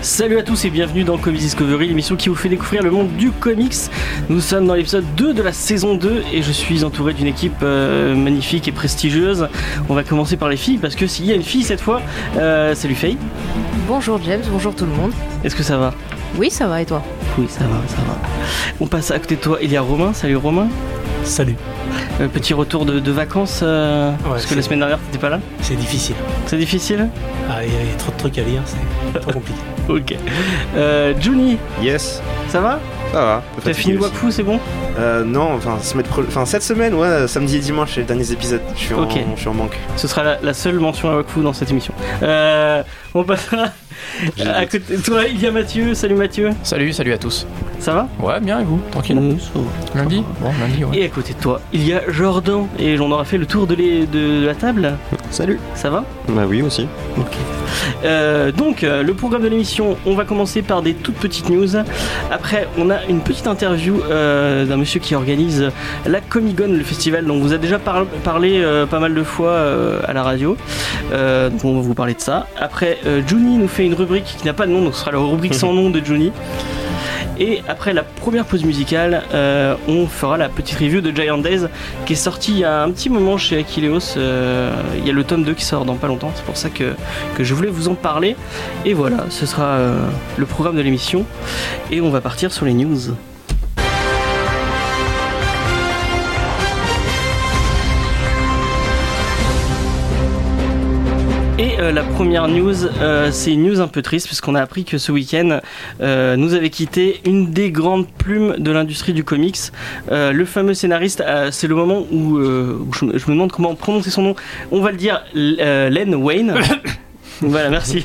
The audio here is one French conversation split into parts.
Salut à tous et bienvenue dans Comics Discovery, l'émission qui vous fait découvrir le monde du comics. Nous sommes dans l'épisode 2 de la saison 2 et je suis entouré d'une équipe euh, magnifique et prestigieuse. On va commencer par les filles parce que s'il y a une fille cette fois, euh, salut Faye. Bonjour James, bonjour tout le monde. Est-ce que ça va? Oui, ça va et toi? Oui, ça va, ça va. On passe à côté de toi, il y a Romain. Salut Romain. Salut. Euh, petit retour de, de vacances euh, parce que c'est- la semaine dernière t'étais pas là? C'est difficile. C'est difficile? Ah, il y a trop de trucs à lire, c'est trop compliqué. Ok. Euh, Juni, Yes, ça va? Ça va. T'as fini. Wakfu, c'est bon Euh, non, enfin, semaine pro- enfin, cette semaine, ouais, samedi et dimanche, c'est les derniers épisodes. Je suis, en, Ok. je suis en manque. Ce sera la, la seule mention à Wakfu dans cette émission. Euh, on passera à côté de toi. Il y a Mathieu. Salut Mathieu. Salut, salut à tous. Ça va? Ouais, bien et vous? Tranquille va. Lundi? Bon, lundi, ouais. Et à côté de toi, il y a Jordan. Et on aura fait le tour de, les- de la table. Salut Ça va? Bah oui aussi. Ok. Euh, donc, euh, le programme de l'émission, on va commencer par des toutes petites news. Après, on a une petite interview euh, d'un monsieur qui organise la Comic Con, le festival dont on vous a déjà par- parlé euh, pas mal de fois euh, à la radio. Donc, on va vous parler de ça. Après, Juni nous fait une rubrique qui n'a pas de nom, donc ce sera la rubrique sans nom de Juni. Et après la première pause musicale, euh, on fera la petite review de Giant Days qui est sorti il y a un petit moment chez Aquileos. Euh, il y a le tome 2 qui sort dans pas longtemps, c'est pour ça que, que je voulais vous en parler. Et voilà, ce sera euh, le programme de l'émission. Et on va partir sur les news. Euh, la première news, euh, c'est une news un peu triste puisqu'on a appris que ce week-end euh, nous avait quitté une des grandes plumes de l'industrie du comics. Le fameux scénariste, c'est le moment où, où je, me- je me demande comment prononcer son nom. On va le dire Len Wayne. Voilà, merci.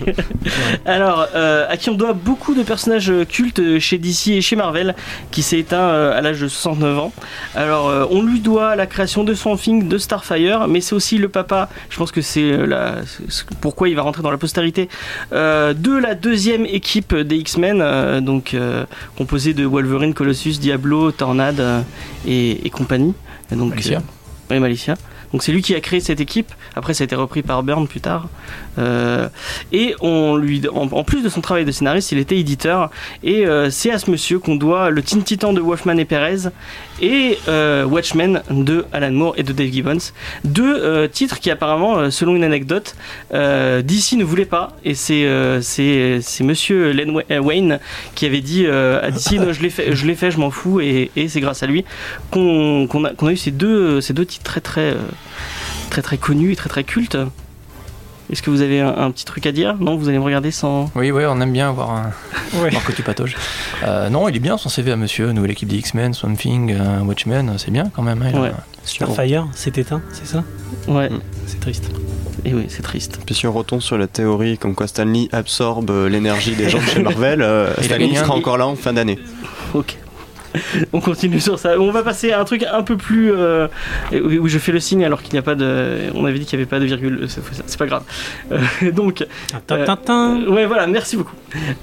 Alors, euh, à qui on doit beaucoup de personnages euh, cultes chez DC et chez Marvel, qui s'est éteint euh, à l'âge de 69 ans. Alors, euh, on lui doit la création de Swamp Thing, de Starfire, mais c'est aussi le papa, je pense que c'est euh, la, pourquoi il va rentrer dans la postérité, euh, de la deuxième équipe des X-Men, euh, donc euh, composée de Wolverine, Colossus, Diablo, Tornade euh, et, et compagnie. Et donc, Malicia. euh, ouais, Malicia. Donc c'est lui qui a créé cette équipe. Après, ça a été repris par Byrne plus tard. Euh, et on lui, en, plus de son travail de scénariste, il était éditeur. Et euh, c'est à ce monsieur qu'on doit le Teen Titan de Wolfman et Perez et euh, Watchmen de Alan Moore et de Dave Gibbons. Deux titres qui apparemment, selon une anecdote, DC ne voulait pas. Et c'est monsieur Len Wa- Wayne qui avait dit à DC Non, je l'ai fait, je m'en fous. Et, c'est grâce à lui qu'on a, eu ces deux, ces deux titres très très très très connus et très très cultes. Est-ce que vous avez un, un petit truc à dire? Non, vous allez me regarder sans. Oui, ouais, on aime bien voir, un... voir que tu patauges. Euh, non, il est bien son CV à monsieur, nouvelle équipe des X-Men, Swamp Thing, euh, Watchmen, c'est bien quand même. hein, a- Ouais. Starfire s'est éteint, c'est ça? Ouais. Mm. C'est triste. Et oui, c'est triste. Puis si on retombe sur la théorie comme quoi Stanley absorbe euh, l'énergie des gens de chez Marvel, euh, Stanley sera encore là en fin d'année. Ok. On continue sur ça. On va passer à un truc un peu plus. euh, où je fais le signe alors qu'il n'y a pas de. On avait dit qu'il n'y avait pas de virgule. C'est c'est pas grave. Euh, donc. Euh, ouais, voilà, merci beaucoup.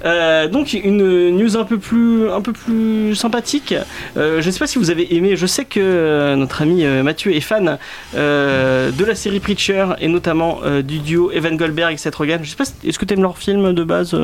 Euh, donc, une news un peu plus, un peu plus sympathique. Euh, je ne sais pas si vous avez aimé, je sais que euh, notre ami euh, Mathieu est fan euh, de la série Preacher et notamment euh, du duo Evan Goldberg et Seth Rogen. Je sais pas, est-ce que tu aimes leur film de base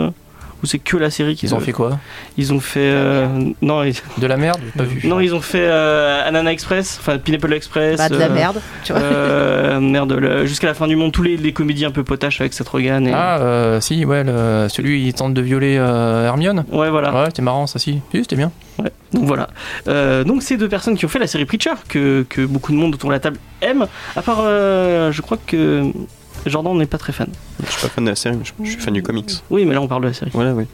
ou c'est que la série qu'ils Ils ont fait quoi Ils ont fait. euh, non, ils, De la merde pas vu. non, ils ont fait euh, Anana Express, enfin Pineapple Express. Bah de la euh, merde, tu vois. euh, merde, le- jusqu'à la fin du monde, tous les, les comédies un peu potaches avec Seth Rogen. Et... Ah, euh, si, ouais, le- celui il tente de violer euh, Hermione. Ouais, voilà. Ouais, c'était marrant ça, si. Si, c'était bien. Ouais. Donc voilà. Euh, donc ces deux personnes qui ont fait la série Preacher, que, que beaucoup de monde autour de la table aime, à part, euh, je crois que Jordan n'est pas très fan. Je suis pas fan de la série, mais je, je suis fan du comics. Oui, mais là on parle de la série. Voilà, oui.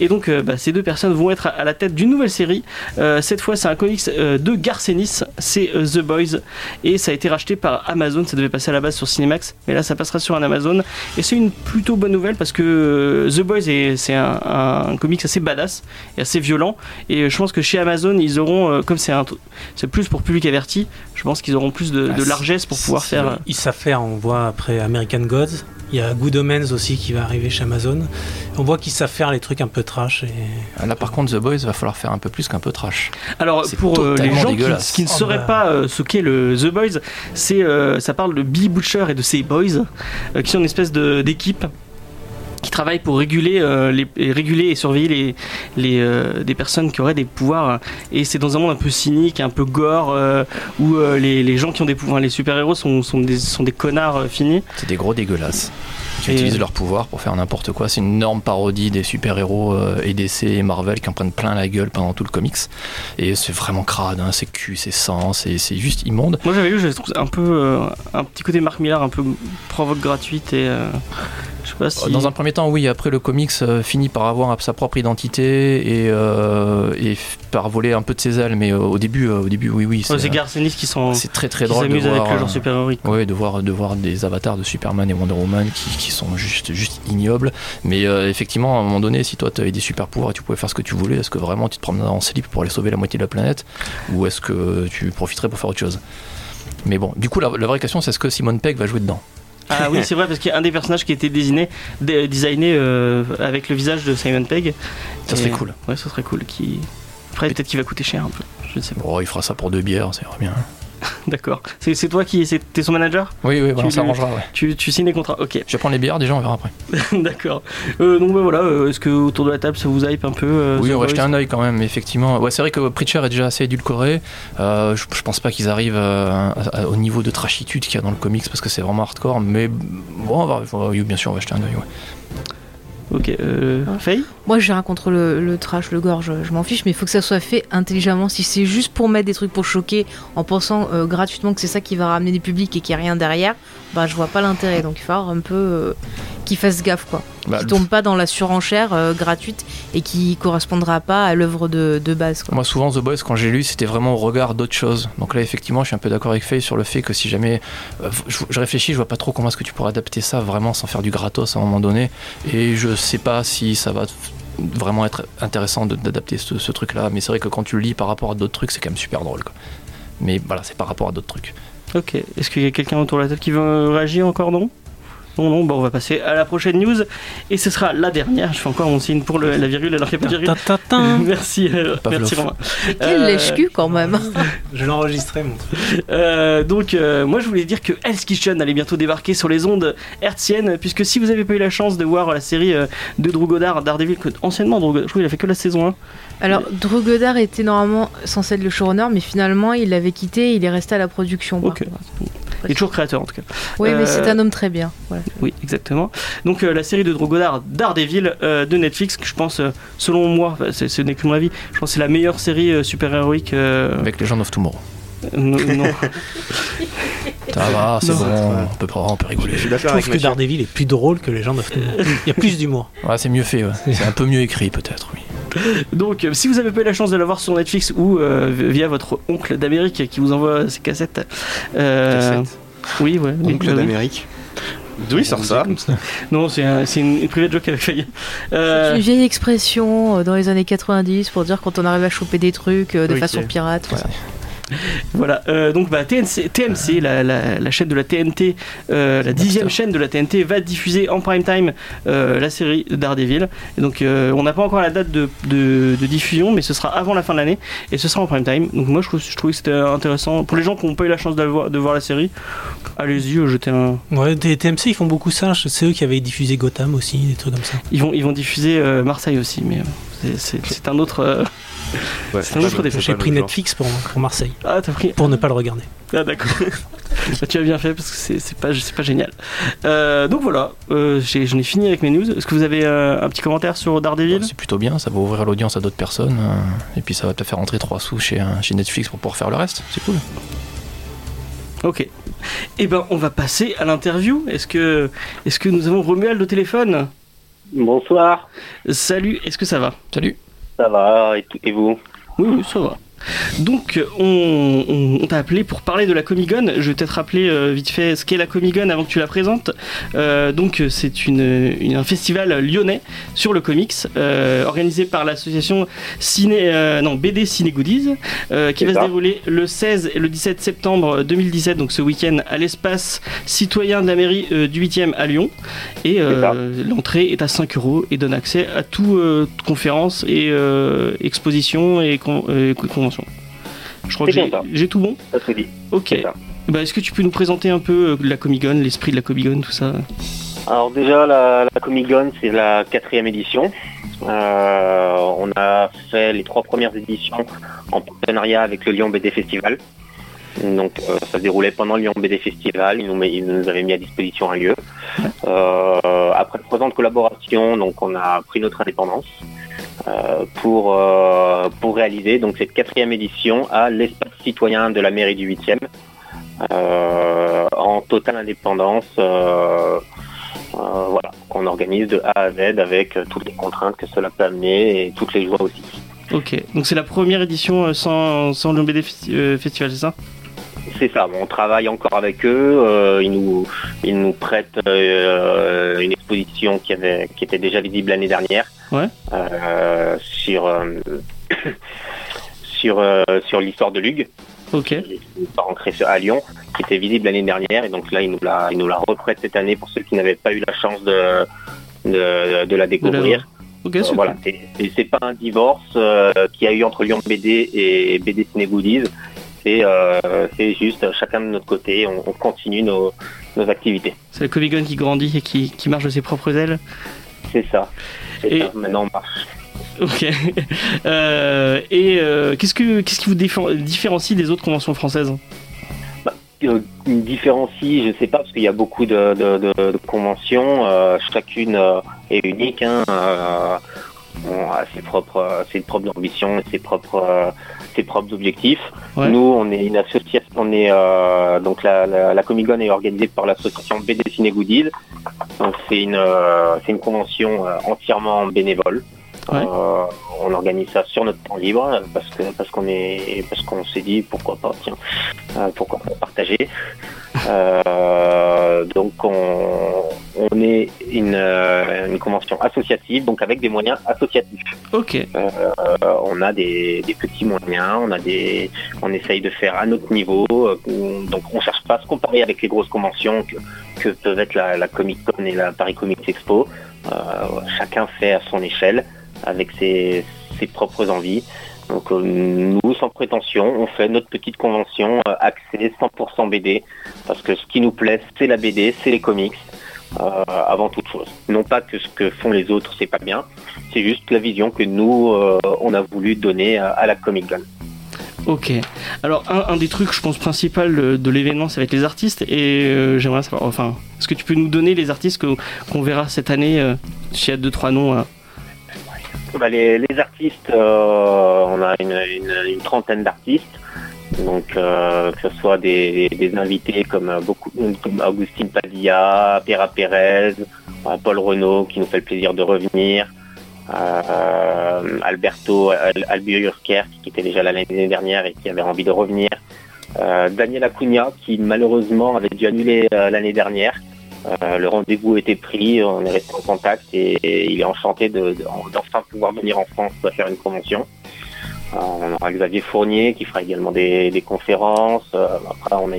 Et donc, euh, bah, ces deux personnes vont être à, la tête d'une nouvelle série. Euh, cette fois, c'est un comics euh, de Garcenis, c'est The Boys, et ça a été racheté par Amazon. Ça devait passer à la base sur Cinemax, mais là, ça passera sur un Amazon. Et c'est une plutôt bonne nouvelle parce que The Boys, est- c'est un, un comics assez badass et assez violent. Et je pense que chez Amazon, ils auront, comme c'est plus pour public averti, je pense qu'ils auront plus de, Ah, de c'est- largesse pour pouvoir faire. Ils savent faire, on voit après American Gods. Il y a Good Omens aussi qui va arriver chez Amazon. On voit qu'ils savent faire les trucs un peu trash. Et... Ah, Là, par contre, The Boys, va falloir faire un peu plus qu'un peu trash. Alors C'est pour euh, les gens qui, ne Oh, sauraient bah. pas euh, ce qu'est le The Boys, c'est euh, ça parle de Billy Butcher et de ses boys, euh, qui sont une espèce de- d'équipe qui travaillent pour réguler, euh, réguler et surveiller les, euh, des personnes qui auraient des pouvoirs. Et c'est dans un monde un peu cynique, un peu gore, euh, où les, gens qui ont des pouvoirs, les super-héros sont, des, sont des connards finis. C'est des gros dégueulasses. Qui Et- utilisent leur pouvoir pour faire n'importe quoi. C'est une énorme parodie des super-héros euh, et DC et Marvel qui en prennent plein la gueule pendant tout le comics. Et c'est vraiment crade, hein, c'est cul, c'est sang, c'est juste immonde. Moi j'avais lu, je trouve un peu euh, un petit côté Mark Millar, un peu provoque gratuite et euh, je sais pas si. Dans un premier temps, oui, après le comics euh, finit par avoir sa propre identité et, euh, et par voler un peu de ses ailes, mais euh, au début, au début, oui, oui, c'est Garcenis qui sont c'est très très qui drôle de s'amusent avec voir. le genre euh, super-héroïque. Ouais, de voir, de voir des avatars de Superman et Wonder Woman qui, qui sont juste, juste ignobles. Mais euh, effectivement, à un moment donné, si toi tu avais des super pouvoirs et tu pouvais faire ce que tu voulais, est-ce que vraiment tu te promènerais en slip pour aller sauver la moitié de la planète? Ou est-ce que tu profiterais pour faire autre chose? Mais bon, du coup, la, la vraie question, c'est est-ce que Simone Pegg va jouer dedans? Ah oui, c'est vrai, parce qu'il y a un des personnages qui a été désigné, dé- designé euh, avec le visage de Simon Pegg. Ça Et- serait cool. Ouais, ça serait cool. Qui... Après, peut-être qu'il va coûter cher un peu. Je ne sais pas. Bon, il fera ça pour deux bières, ira bien. D'accord. C'est toi qui. T'es son manager? Oui, oui, voilà, Tu s'arrangera, ouais. tu, tu signes les contrats Ok, Je vais prendre les bières, déjà, on verra après. d'accord. Euh, donc, bah, voilà, euh, est-ce que autour de la table ça vous hype un peu euh, Oui, on va jeter un œil quand même, effectivement. Ouais, c'est vrai que Preacher est déjà assez édulcoré. Je, je pense pas qu'ils arrivent à- à- au niveau de trashitude qu'il y a dans le comics parce que c'est vraiment hardcore. Mais bon, on va, bien sûr, on va jeter un œil. Ouais. Ok, euh, Faye Moi, j'ai rien contre le, le trash, le gore, je, je m'en fiche, mais il faut que ça soit fait intelligemment. Si c'est juste pour mettre des trucs pour choquer en pensant euh, gratuitement que c'est ça qui va ramener des publics et qu'il n'y a rien derrière, bah je vois pas l'intérêt. Donc il faut un peu euh, qu'ils fassent gaffe, quoi. Bah, Qu'ils tombent pas dans la surenchère euh, gratuite et qui correspondra pas à l'œuvre de, de base, quoi. Moi, souvent, The Boys, quand j'ai lu, c'était vraiment au regard d'autres choses. Donc là, effectivement, je suis un peu d'accord avec Faye sur le fait que si jamais. euh, je, je réfléchis, je vois pas trop comment est-ce que tu pourrais adapter ça vraiment sans faire du gratos à un moment donné. Et je sais pas si ça va vraiment être intéressant de- d'adapter ce, ce truc-là. Mais c'est vrai que quand tu le lis par rapport à d'autres trucs, c'est quand même super drôle. Quoi. Mais voilà, c'est par rapport à d'autres trucs. Ok, est-ce qu'il y a quelqu'un autour de la table qui veut réagir encore Non? Non, non, bon, on va passer à la prochaine news. Et ce sera la dernière. Je fais encore mon signe pour le- la virgule alors qu'il n'y a pas de virgule. Merci, euh, merci Romain. Et quel Euh, lèche-cul quand même Je l'ai enregistré, mon truc. Euh, donc, euh, moi je voulais dire que Hell's Kitchen allait bientôt débarquer sur les ondes hertziennes, puisque si vous n'avez pas eu la chance de voir la série euh, de Drew Goddard, Daredevil, que anciennement Drew Goddard, je crois qu'il a fait que la saison 1. Alors, Drew Goddard était normalement censé être le showrunner, mais finalement, il l'avait quitté et il est resté à la production. par Ok. Il est toujours créateur en tout cas. Oui, mais Euh, c'est un homme très bien. Voilà. Oui, exactement. Donc euh, la série de Drew Goddard, Daredevil, euh, de Netflix, que je pense, euh, selon moi, ce n'est que mon avis, je pense que c'est la meilleure série euh, super-héroïque. euh, Avec Legend of Tomorrow. non, non. Ça va, c'est Non. bon, on peut, on peut rigoler. Je Je trouve que. Daredevil est plus drôle que les gens de Il y a plus d'humour. Ouais, c'est mieux fait, ouais. c'est un peu mieux écrit peut-être, oui. Donc, euh, si vous avez pas eu la chance de la voir sur Netflix ou euh, via votre oncle d'Amérique qui vous envoie ses cassettes, euh, Cassette. oui, ouais. oui, Oncle oui. d'Amérique. D'où il sort ça Non, c'est un- c'est une, une private joke avec Faye. C'est une vieille expression dans les années 90 pour dire quand on arrive à choper des trucs de Ok. façon pirate. Voilà. Voilà, euh, donc bah, TNC, TMC, la, la- la chaîne de la TNT, euh, la dixième chaîne de la TNT, va diffuser en prime time euh, la série Daredevil. Et donc on n'a pas encore la date de, de- de diffusion, mais ce sera avant la fin de l'année et ce sera en prime time. Donc moi je, trouve- je trouvais que c'était intéressant. Pour les gens qui n'ont pas eu la chance de voir, de voir la série, allez-y, jetez un. Ouais, des TMC, ils font beaucoup ça. C'est eux qui avaient diffusé Gotham aussi, des trucs comme ça. Ils vont, ils vont diffuser Marseille aussi, mais c'est un autre. Ouais, C'est un autre défaut. J'ai pris. Netflix pour, pour Marseille, Ah, t'as pris. pour ne pas le regarder. Ah d'accord. Bah, tu as bien fait parce que c'est c'est pas, c'est pas génial. Euh, donc voilà, euh, j'ai- j'en ai fini avec mes news. Est-ce que vous avez euh, un petit commentaire sur Daredevil? C'est plutôt bien, ça va ouvrir l'audience à d'autres personnes, euh, et puis ça va te faire rentrer trois sous chez, euh, chez Netflix pour pouvoir faire le reste, c'est cool. Ok. Eh ben on va passer à l'interview. Est-ce que, est que nous avons Romuald au téléphone? Bonsoir, Salut, est-ce que ça va? Salut. Ça va et, et vous? Oui, oui, ça va. Donc, on, on- on t'a appelé pour parler de la Comic Con. Je vais peut-être rappeler euh, vite fait ce qu'est la Comic Con avant que tu la présentes. Euh, donc, c'est une, une- un festival lyonnais sur le comics, euh, organisé par l'association Ciné, non, BD Ciné Goodies, qui va se dérouler le 16 et le 17 septembre 2017, donc ce week-end, à l'espace citoyen de la mairie du 8e à Lyon. Et l'entrée est à 5 euros et donne accès à tout euh, conférences et expositions et con- euh, Je crois que j'ai tout bon. Ça se dit. Ok. C'est ça. Bah, Est-ce que tu peux nous présenter un peu euh, la Comic Con, l'esprit de la Comic Con, tout ça? Alors déjà, la, la Comic Con, c'est la quatrième édition. Euh, on a fait les trois premières éditions en partenariat avec le Lyon BD Festival. Donc euh, ça se déroulait pendant le Lyon BD Festival, ils nous, met- ils nous avaient mis à disposition un lieu. Euh, après trois ans de collaboration, donc on a pris notre indépendance pour, euh, pour réaliser donc cette quatrième édition à l'espace citoyen de la mairie du 8e euh, en totale indépendance. euh, euh, voilà, qu'on organise de A à Z avec euh, toutes les contraintes que cela peut amener et toutes les joies aussi. Ok. Donc c'est la première édition euh, sans, sans le BD Festi- euh, Festival, c'est ça? C'est ça, on travaille encore avec eux, euh, ils, nous, ils nous prêtent euh, une exposition qui, avait, qui était déjà visible l'année dernière Ouais. euh, sur, sur, sur l'histoire de Lug, Ok. sur- à Lyon, qui était visible l'année dernière, et donc là, ils nous la, ils nous la reprêtent cette année pour ceux qui n'avaient pas eu la chance de, de, de la découvrir. Ok, Euh, voilà, c'est- pas un divorce euh, qu'il y a eu entre Lyon BD et BD Ciné Goodies. C'est euh, c'est juste chacun de notre côté, on, on continue nos, nos activités. C'est la Comic qui grandit et qui, qui marche de ses propres ailes. C'est ça. Et- ça. Maintenant on marche. Ok. Euh, et euh, qu'est-ce que qu'est-ce qui vous différencie des autres conventions françaises Euh, Une différencie, je sais pas, parce qu'il y a beaucoup de, de, de- de conventions, chacune est unique, hein, bon, a ses propres, ses propres ambitions et ses propres, ses propres objectifs. Ouais. Nous, on est une association, on est euh, donc la, la, la Comic Con est organisée par l'association BD Ciné Goodies. Donc c'est une, euh, c'est une convention euh, entièrement bénévole. Ouais. Euh, on organise ça sur notre temps libre parce que parce qu'on est parce qu'on s'est dit pourquoi pas tiens euh, pourquoi pas partager. Euh, donc on, on est une, une convention associative donc avec des moyens associatifs. Ok. On a des, des petits moyens, on a des, on essaye de faire à notre niveau. donc on cherche pas à se comparer avec les grosses conventions que, que peuvent être la, la Comic Con et la Paris Comics Expo. Chacun fait à son échelle avec ses, propres envies. Donc euh, nous, sans prétention, on fait notre petite convention euh, axée 100% BD parce que ce qui nous plaît, c'est la BD, c'est les comics. euh, avant toute chose. Non pas que ce que font les autres, c'est pas bien, c'est juste la vision que nous, euh, on a voulu donner à, à la Comic Con. Ok. Alors un, des trucs, je pense, principal de, l'événement, va être les artistes. Et j'aimerais savoir, enfin, est-ce que tu peux nous donner les artistes qu'on verra cette année euh, S'il y a deux trois noms. euh. Bah, les, artistes, euh, on a une, trentaine d'artistes. Donc euh, que ce soit des, invités comme euh, beaucoup Augustine Padilla, Pera Pérez, Paul Renault qui nous fait le plaisir de revenir, euh, Alberto Al- Albuquerque qui était déjà l'année dernière et qui avait envie de revenir, Daniel Acuna qui malheureusement avait dû annuler l'année dernière. Euh, le rendez-vous était pris, on est resté en contact et, il est enchanté de- de- d'enfin pouvoir venir en France pour faire une convention. Euh, on aura Xavier Fournier qui fera également des, conférences. Euh, après, on a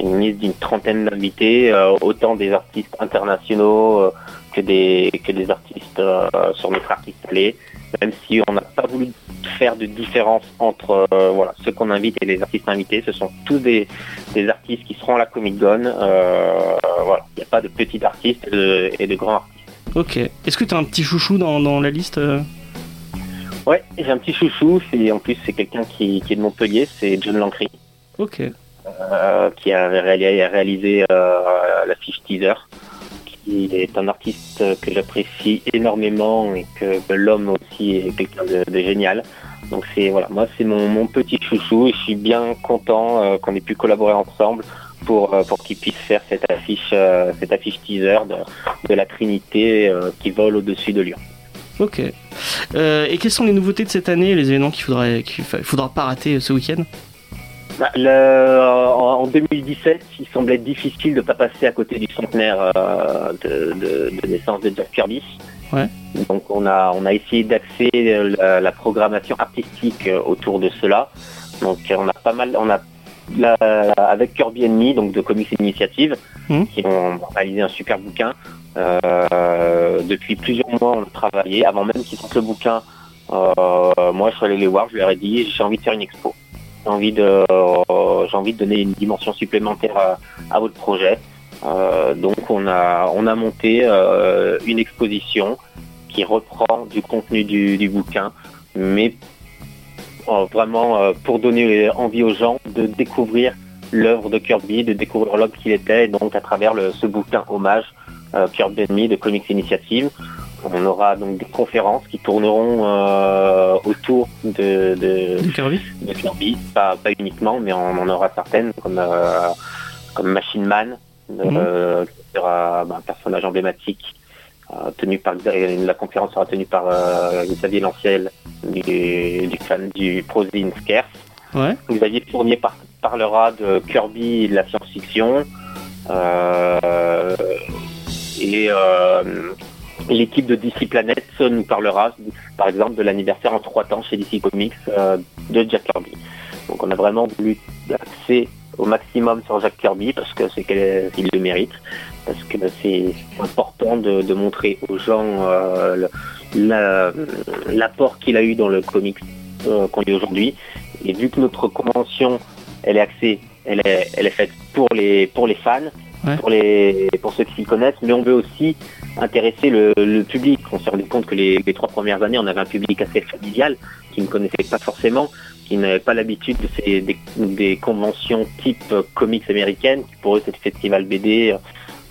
une, liste d'une trentaine d'invités, autant des artistes internationaux que des que des artistes sur notre artiste allé. Même si on n'a pas voulu faire de différence entre euh, voilà ceux qu'on invite et les artistes invités, ce sont tous des, des artistes qui seront à la Comic Con. Euh, voilà, il n'y a pas de petits artistes et de, et de grands artistes. Ok. Est-ce que tu as un petit chouchou dans, dans la liste euh? Ouais, j'ai un petit chouchou. C'est en plus c'est quelqu'un qui, qui est de Montpellier, c'est John Lancry. Ok. euh, qui a réalisé, réalisé euh, la fiche teaser, qui est un artiste que j'apprécie énormément et que, l'homme aussi est quelqu'un de, de génial. Donc c'est voilà, moi c'est mon, petit chouchou et je suis bien content euh, qu'on ait pu collaborer ensemble pour euh, pour qu'il puisse faire cette affiche euh, cette affiche teaser de, de la Trinité qui vole au-dessus de Lyon. Ok. Et quelles sont les nouveautés de cette année, les événements qu'il faudrait, qu'il fa- faudra pas rater ce week-end? Bah, le- en en 2017, il semblait difficile de ne pas passer à côté du centenaire euh, de, de- de naissance de Jack Kirby. Ouais. Donc on a, on a essayé d'axer la, la programmation artistique euh, autour de cela. Donc on a pas mal, on a la- avec Kirby Enemy, donc de Comics Initiative, Mhm. qui ont réalisé un super bouquin. Euh, depuis plusieurs mois, on a travaillé. Avant même qu'ils sortent le bouquin, euh, moi je suis allé les voir, je leur ai dit j'ai envie de faire une expo. J'ai envie de, euh, j'ai envie de donner une dimension supplémentaire à, votre projet. Euh, donc on a, on a monté euh, une exposition qui reprend du contenu du, bouquin, mais vraiment pour donner envie aux gens de découvrir l'œuvre de Kirby, de découvrir l'homme qu'il était, donc à travers ce bouquin hommage euh, Kirby de Comics Initiative. On aura donc des conférences qui tourneront euh, autour de, de, de Kirby de Kirby, pas, pas uniquement, mais on en aura certaines comme, euh, comme Machine Man, euh, qui sera bah, un personnage emblématique. tenu par la conférence sera tenue par Xavier Lanciel du, du fan du Prozine Scarce. Ouais. Xavier Fournier par- parlera de Kirby et de la science-fiction. Et l'équipe de DC Planet nous parlera, par exemple, de l'anniversaire en trois temps chez DC Comics euh, de Jack Kirby. Donc on a vraiment voulu axer au maximum sur Jack Kirby parce que c'est qu'il le mérite, parce que c'est important de, de montrer aux gens euh, la- l'apport qu'il a eu dans le comics euh, qu'on lit aujourd'hui. Et vu que notre convention, elle est axée, elle est, elle est faite pour les pour les fans, Ouais. pour les pour ceux qui s'y connaissent, mais on veut aussi intéresser le, le public. On s'est rendu compte que les, les trois premières années, on avait un public assez familial qui ne connaissait pas forcément, qui n'avait pas l'habitude de ces des, des conventions type euh, comics américaines, qui pour eux c'est le festival BD. euh,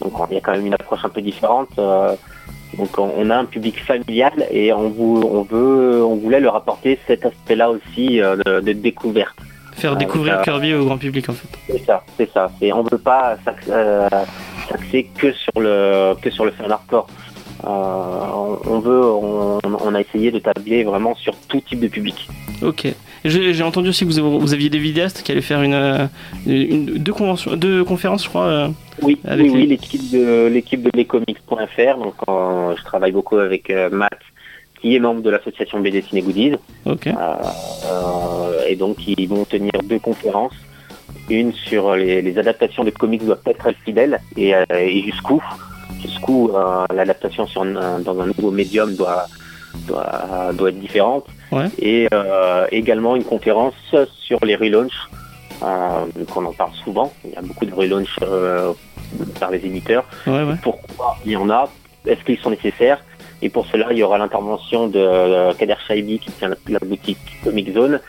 Donc il y a quand même une approche un peu différente. euh, donc on, a un public familial et on, veut, on voulait leur apporter cet aspect-là aussi euh, de, de découverte. Faire Ouais, découvrir ça- Kirby au grand public en fait. C'est ça, c'est ça. Et on veut pas euh, s'axer que sur le que sur le fan hardcore. Euh, on, veut, on, on a essayé de tabler vraiment sur tout type de public. Ok. J'ai entendu aussi que vous, vous aviez des vidéastes qui allaient faire une, euh, une- deux, conventions, deux conférences, je crois. euh. Oui, Avec oui, les- l'équipe de l'équipe de lescomics.fr. Donc, euh, je travaille beaucoup avec euh, Matt, qui est membre de l'association BD Ciné Goodies. Ok. Et donc, ils vont tenir deux conférences. Une sur les, les adaptations de comics doivent être fidèles et, euh, et jusqu'où? Jusqu'où euh, l'adaptation dans un nouveau médium doit doit, doit être différente? Ouais. Et euh, également une conférence sur les relaunchs, qu'on en parle souvent. Il y a beaucoup de relaunchs par les éditeurs Ouais, ouais. pourquoi il y en a, est-ce qu'ils sont nécessaires? Et pour cela, il y aura l'intervention de Kader Shaibi qui tient la, la boutique Comic Zone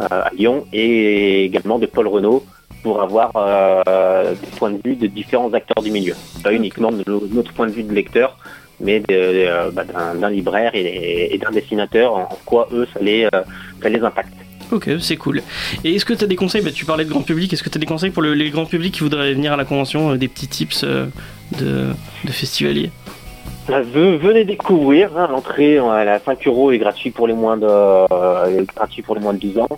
euh, à Lyon et également de Paul Renault pour avoir euh, des points de vue de différents acteurs du milieu. Pas uniquement de no- notre point de vue de lecteur, mais de- bah, d'un libraire et, et d'un dessinateur, en quoi eux, ça les, euh, ça les impacte. Ok, c'est cool. Et est-ce que tu as des conseils? Bah, Tu parlais de grand public. Est-ce que tu as des conseils pour le- les grands publics qui voudraient venir à la convention euh, Des petits tips euh, de, de festivalier Euh, ve- Venez découvrir, hein, l'entrée euh, est à 5 euros et gratuit pour les moins de euh, gratuit pour les moins de 12 ans.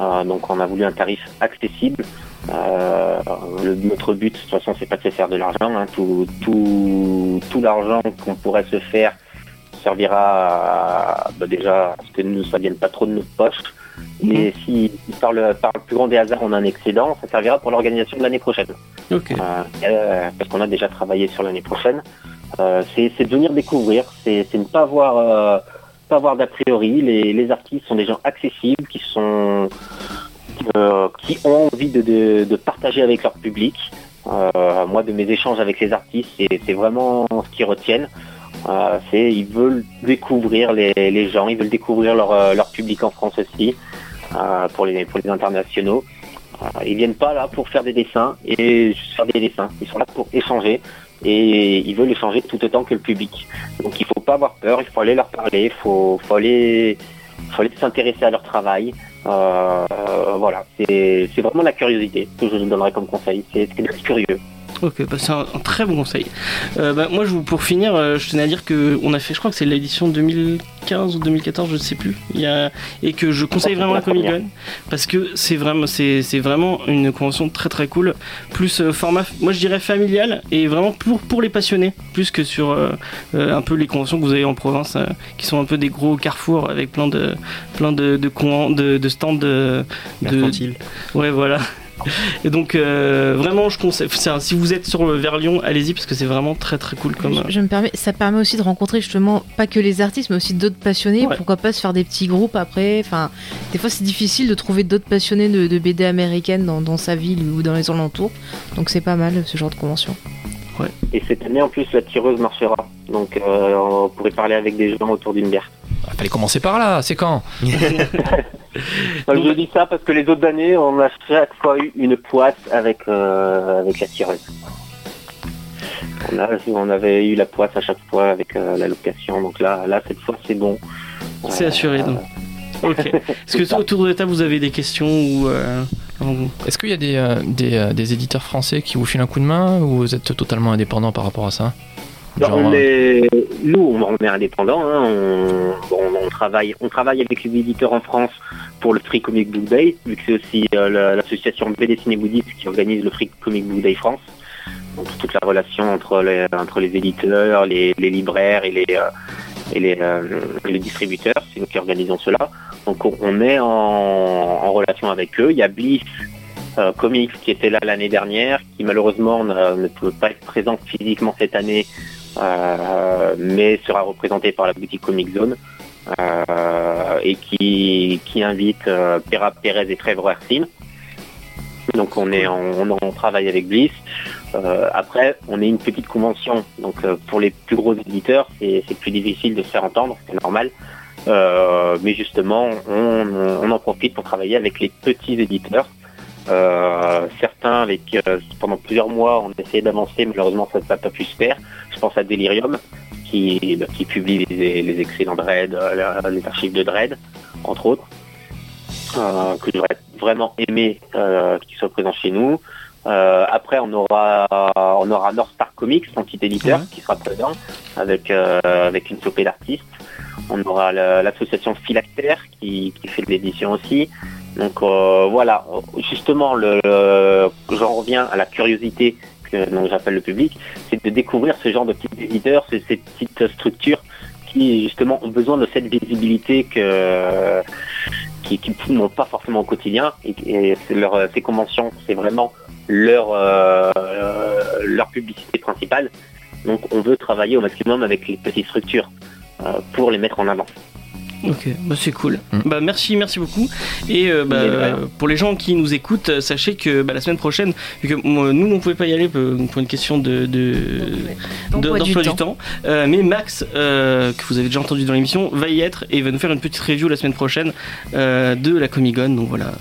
Euh, donc on a voulu un tarif accessible. Euh, le- notre but de toute façon c'est pas de se faire de l'argent. hein. Tout, tout, tout l'argent qu'on pourrait se faire servira à, bah, déjà à ce que nous ça vienne pas trop de notre poche. Et si par le, par le plus grand des hasards on a un excédent, ça servira pour l'organisation de l'année prochaine. Ok. Euh, parce qu'on a déjà travaillé sur l'année prochaine. Euh, c'est de venir découvrir, c'est c'est ne pas avoir euh, pas avoir d'a priori. Les, les artistes sont des gens accessibles, qui sont euh, qui ont envie de, de, partager avec leur public. Euh, moi, de mes échanges avec les artistes, c'est vraiment ce qu'ils retiennent. Euh, ils veulent découvrir les, les gens, ils veulent découvrir leur, leur public en France aussi, pour les pour les internationaux. Ils viennent pas là pour faire des dessins et faire des dessins. Ils sont là pour échanger et ils veulent échanger tout autant que le public. Donc il faut pas avoir peur, il faut aller leur parler, il faut, faut aller fallait s'intéresser à leur travail. Euh, voilà, c'est vraiment la curiosité que je donnerais comme conseil. C'est d'être curieux. Ok, bah c'est un, un très bon conseil. Euh, bah, moi, je pour finir, euh, je tenais à dire que on a fait, je crois que c'est l'édition 2015 ou 2014, je ne sais plus. Il y a, et que je conseille vraiment la Comic Con parce que c'est vraiment, c'est, c'est vraiment une convention très très cool. Plus euh, format, moi je dirais familial et vraiment pour pour les passionnés, plus que sur un peu les conventions que vous avez en province, qui sont un peu des gros carrefours avec plein de plein de de, con- de, de stands de, de. Ouais, voilà. Et donc, euh, vraiment, je conseille. un- si vous êtes sur le vers Lyon, allez-y parce que c'est vraiment très très cool comme. euh, Je, je me permets, ça permet aussi de rencontrer justement pas que les artistes, mais aussi d'autres passionnés. Ouais. Pourquoi pas se faire des petits groupes après. Enfin, des fois c'est difficile de trouver d'autres passionnés de, de BD américaine dans, dans sa ville ou dans les alentours. Donc c'est pas mal ce genre de convention. Et cette année, en plus, la tireuse marchera. Donc, euh, on pourrait parler avec des gens autour d'une bière. Il fallait commencer par là, c'est quand je dis ça parce que les autres années, on a chaque fois eu une poisse avec, euh, avec la tireuse. On, a, on avait eu la poisse à chaque fois avec euh, la location. Donc là, là, cette fois, c'est bon. C'est Euh, assuré donc. Ok. Est-ce que autour de la table vous avez des questions ou. euh, Est-ce qu'il y a des, euh, des, euh, des éditeurs français qui vous filent un coup de main ou vous êtes totalement indépendant par rapport à ça? Genre, on euh, est, nous, on est indépendants. hein, on, travaille, on travaille avec les éditeurs en France pour le Free Comic Book Day, vu que c'est aussi euh, la- l'association BD Ciné Bouddhiste qui organise le Free Comic Book Day France. Donc toute la relation entre les, entre les éditeurs, les, les libraires et les, euh, et les, euh, les distributeurs, c'est nous qui organisons cela. Donc on, on est en, en relation avec eux. Il y a Bliss euh, Comics qui était là l'année dernière, qui malheureusement ne, ne peut pas être présent physiquement cette année euh, mais sera représenté par la boutique Comic Zone euh, et qui, invite euh, Pera Pérez et Trevor Hersin. Donc on est on, travaille avec Bliss. Euh, après, on est une petite convention, donc euh, pour les plus gros éditeurs, c'est plus difficile de se faire entendre, c'est normal. Euh, mais justement, on en profite pour travailler avec les petits éditeurs. Euh, certains avec euh, pendant plusieurs mois on essayé d'avancer malheureusement ça n'a pas pu se faire. Je pense à Delirium qui, bah, qui publie les, les excellents Dread euh, les archives de Dread entre autres euh, que j'aurais vraiment aimé euh, qu'ils soient présents chez nous. Euh, après on aura on aura North Star Comics son petit éditeur Ouais. qui sera présent avec euh, avec une flopée d'artistes on aura l'association Philactère qui, qui fait de l'édition aussi donc euh, voilà, justement, j'en reviens à la curiosité que j'appelle le public, c'est de découvrir ce genre de petits éditeurs, ces, petites structures qui justement ont besoin de cette visibilité qui, qui n'ont pas forcément au quotidien et, ces conventions, c'est vraiment leur euh, leur publicité principale. Donc on veut travailler au maximum avec les petites structures euh, pour les mettre en avant. Ok, bah c'est cool. Mm. Bah merci, merci beaucoup. Et euh, bah, euh, pour les gens qui nous écoutent, euh, sachez que bah, la semaine prochaine, vu que moi, nous on pouvait pas y aller euh, pour une question de, de, D'emploi de- du temps. Euh, mais Max, euh, que vous avez déjà entendu dans l'émission, va y être et va nous faire une petite review la semaine prochaine euh, de la Comic Con. Donc voilà.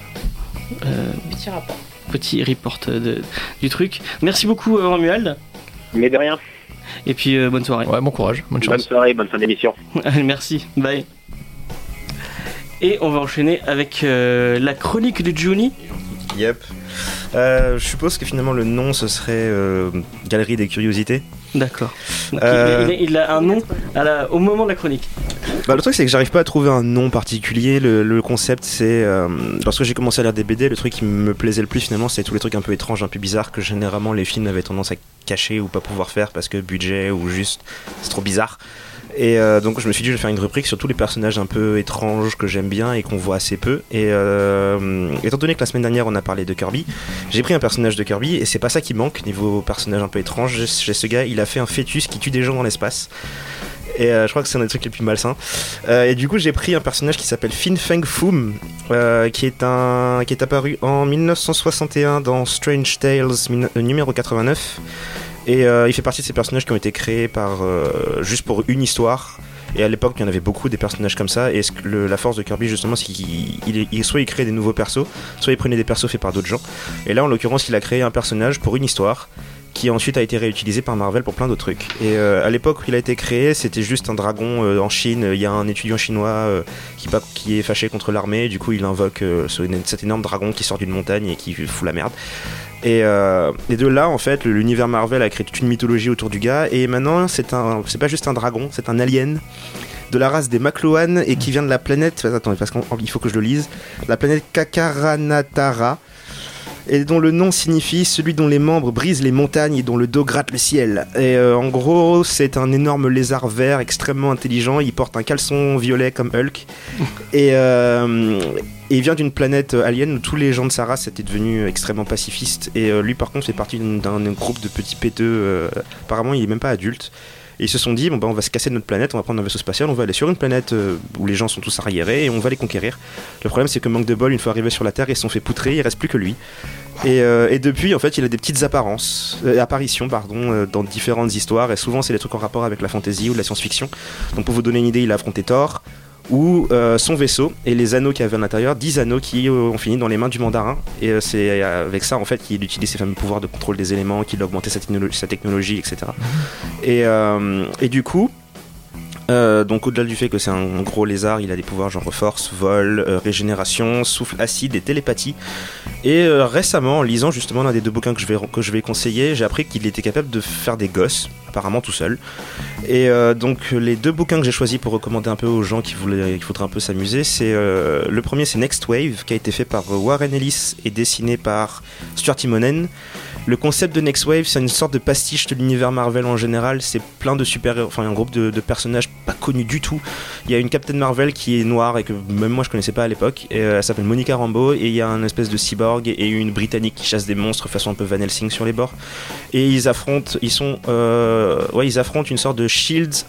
Euh, Petit rapport. petit report de- du truc. Merci beaucoup euh, Romuald. Mais de rien. Et puis euh, bonne soirée. Ouais, bon courage, bonne Bonne chance. soirée, bonne fin d'émission. Allez, merci, bye. Et on va enchaîner avec euh, la chronique de Juni. Yep. Euh, je suppose que finalement le nom ce serait euh, Galerie des Curiosités. D'accord. Donc, il- Euh, Il, a, il a un nom à la- au moment de la chronique. Bah, le truc c'est que j'arrive pas à trouver un nom particulier. Le, le concept c'est lorsque j'ai commencé à lire des BD, le truc qui me plaisait le plus finalement c'est tous les trucs un peu étranges, un peu bizarres que généralement les films avaient tendance à cacher ou pas pouvoir faire parce que budget ou juste c'est trop bizarre. Et euh, donc je me suis dit je vais faire une rubrique sur tous les personnages un peu étranges que j'aime bien et qu'on voit assez peu. Et euh, étant donné que la semaine dernière on a parlé de Kirby, j'ai pris un personnage de Kirby et c'est pas ça qui manque niveau personnage un peu étrange. J'ai ce gars, il a fait un fœtus qui tue des gens dans l'espace. Et euh, je crois que c'est un des trucs les plus malsains. Et du coup, j'ai pris un personnage qui s'appelle Fin Feng Foom, qui, est un, qui est apparu en 1961 dans Strange Tales numéro 89. Et euh, il fait partie de ces personnages qui ont été créés euh, juste pour une histoire. Et à l'époque, il y en avait beaucoup des personnages comme ça. Et la force de Kirby, justement, c'est qu'il il- il- soit il crée des nouveaux persos, soit il prenait des persos faits par d'autres gens. Et là, en l'occurrence, il a créé un personnage pour une histoire qui ensuite a été réutilisé par Marvel pour plein d'autres trucs. Et euh, à l'époque où il a été créé, c'était juste un dragon en Chine. Il y a un étudiant chinois qui, est fâché contre l'armée, du coup il invoque ce- cet énorme dragon qui sort d'une montagne et qui fout la merde. Et, euh, et de là, en fait, l'univers Marvel a créé toute une mythologie autour du gars. Et maintenant, c'est un, c'est pas juste un dragon, c'est un alien de la race des Makloan et qui vient de la planète. Attendez, parce qu'il faut que je le lise. La planète Kakaranatara et dont le nom signifie celui dont les membres brisent les montagnes et dont le dos gratte le ciel. Et euh, en gros, c'est un énorme lézard vert extrêmement intelligent. Il porte un caleçon violet comme Hulk. et, euh, il vient d'une planète alien où tous les gens de sa race étaient devenus extrêmement pacifistes. Et euh, lui, par contre, fait partie d'un groupe de petits péteux. euh, apparemment, il est même pas adulte. Ils se sont dit, bon, bah, on va se casser de notre planète, on va prendre un vaisseau spatial, on va aller sur une planète euh, où les gens sont tous arriérés et on va les conquérir. Le problème, c'est que manque de bol, une fois arrivé sur la Terre, ils se sont fait poutrer, il reste plus que lui. Et, euh, depuis, en fait, il a des petites apparences, euh, apparitions pardon, euh, dans différentes histoires, et souvent, c'est des trucs en rapport avec la fantasy ou la science-fiction. Donc, pour vous donner une idée, il a affronté Thor, ou euh, son vaisseau et les anneaux qu'il y avait à l'intérieur, 10 anneaux qui euh, ont fini dans les mains du mandarin. Et euh, c'est avec ça, en fait, qu'il utilise ses fameux pouvoirs de contrôle des éléments, qu'il a augmenté sa, technolo- sa technologie, etc. Et, et du coup, euh, donc au-delà du fait que c'est un gros lézard, il a des pouvoirs genre force, vol, euh, régénération, souffle acide et télépathie. Et euh, récemment, en lisant justement l'un des deux bouquins que je vais, que conseiller, j'ai appris qu'il était capable de faire des gosses, apparemment tout seul. Et donc les deux bouquins que j'ai choisis pour recommander un peu aux gens qui, voulaient, qui voudraient un peu s'amuser, c'est le premier c'est Next Wave, qui a été fait par Warren Ellis et dessiné par Stuart Timonen. Le concept de Next Wave, c'est une sorte de pastiche de l'univers Marvel en général. C'est plein de super, enfin un groupe de, personnages pas connus du tout. Il y a une Captain Marvel qui est noire et que même moi je connaissais pas à l'époque. Euh, elle s'appelle Monica Rambeau et il y a un espèce de cyborg et une britannique qui chasse des monstres façon un peu Van Helsing sur les bords. Et ils affrontent, ils sont, euh, ouais, ils affrontent une sorte de Shields,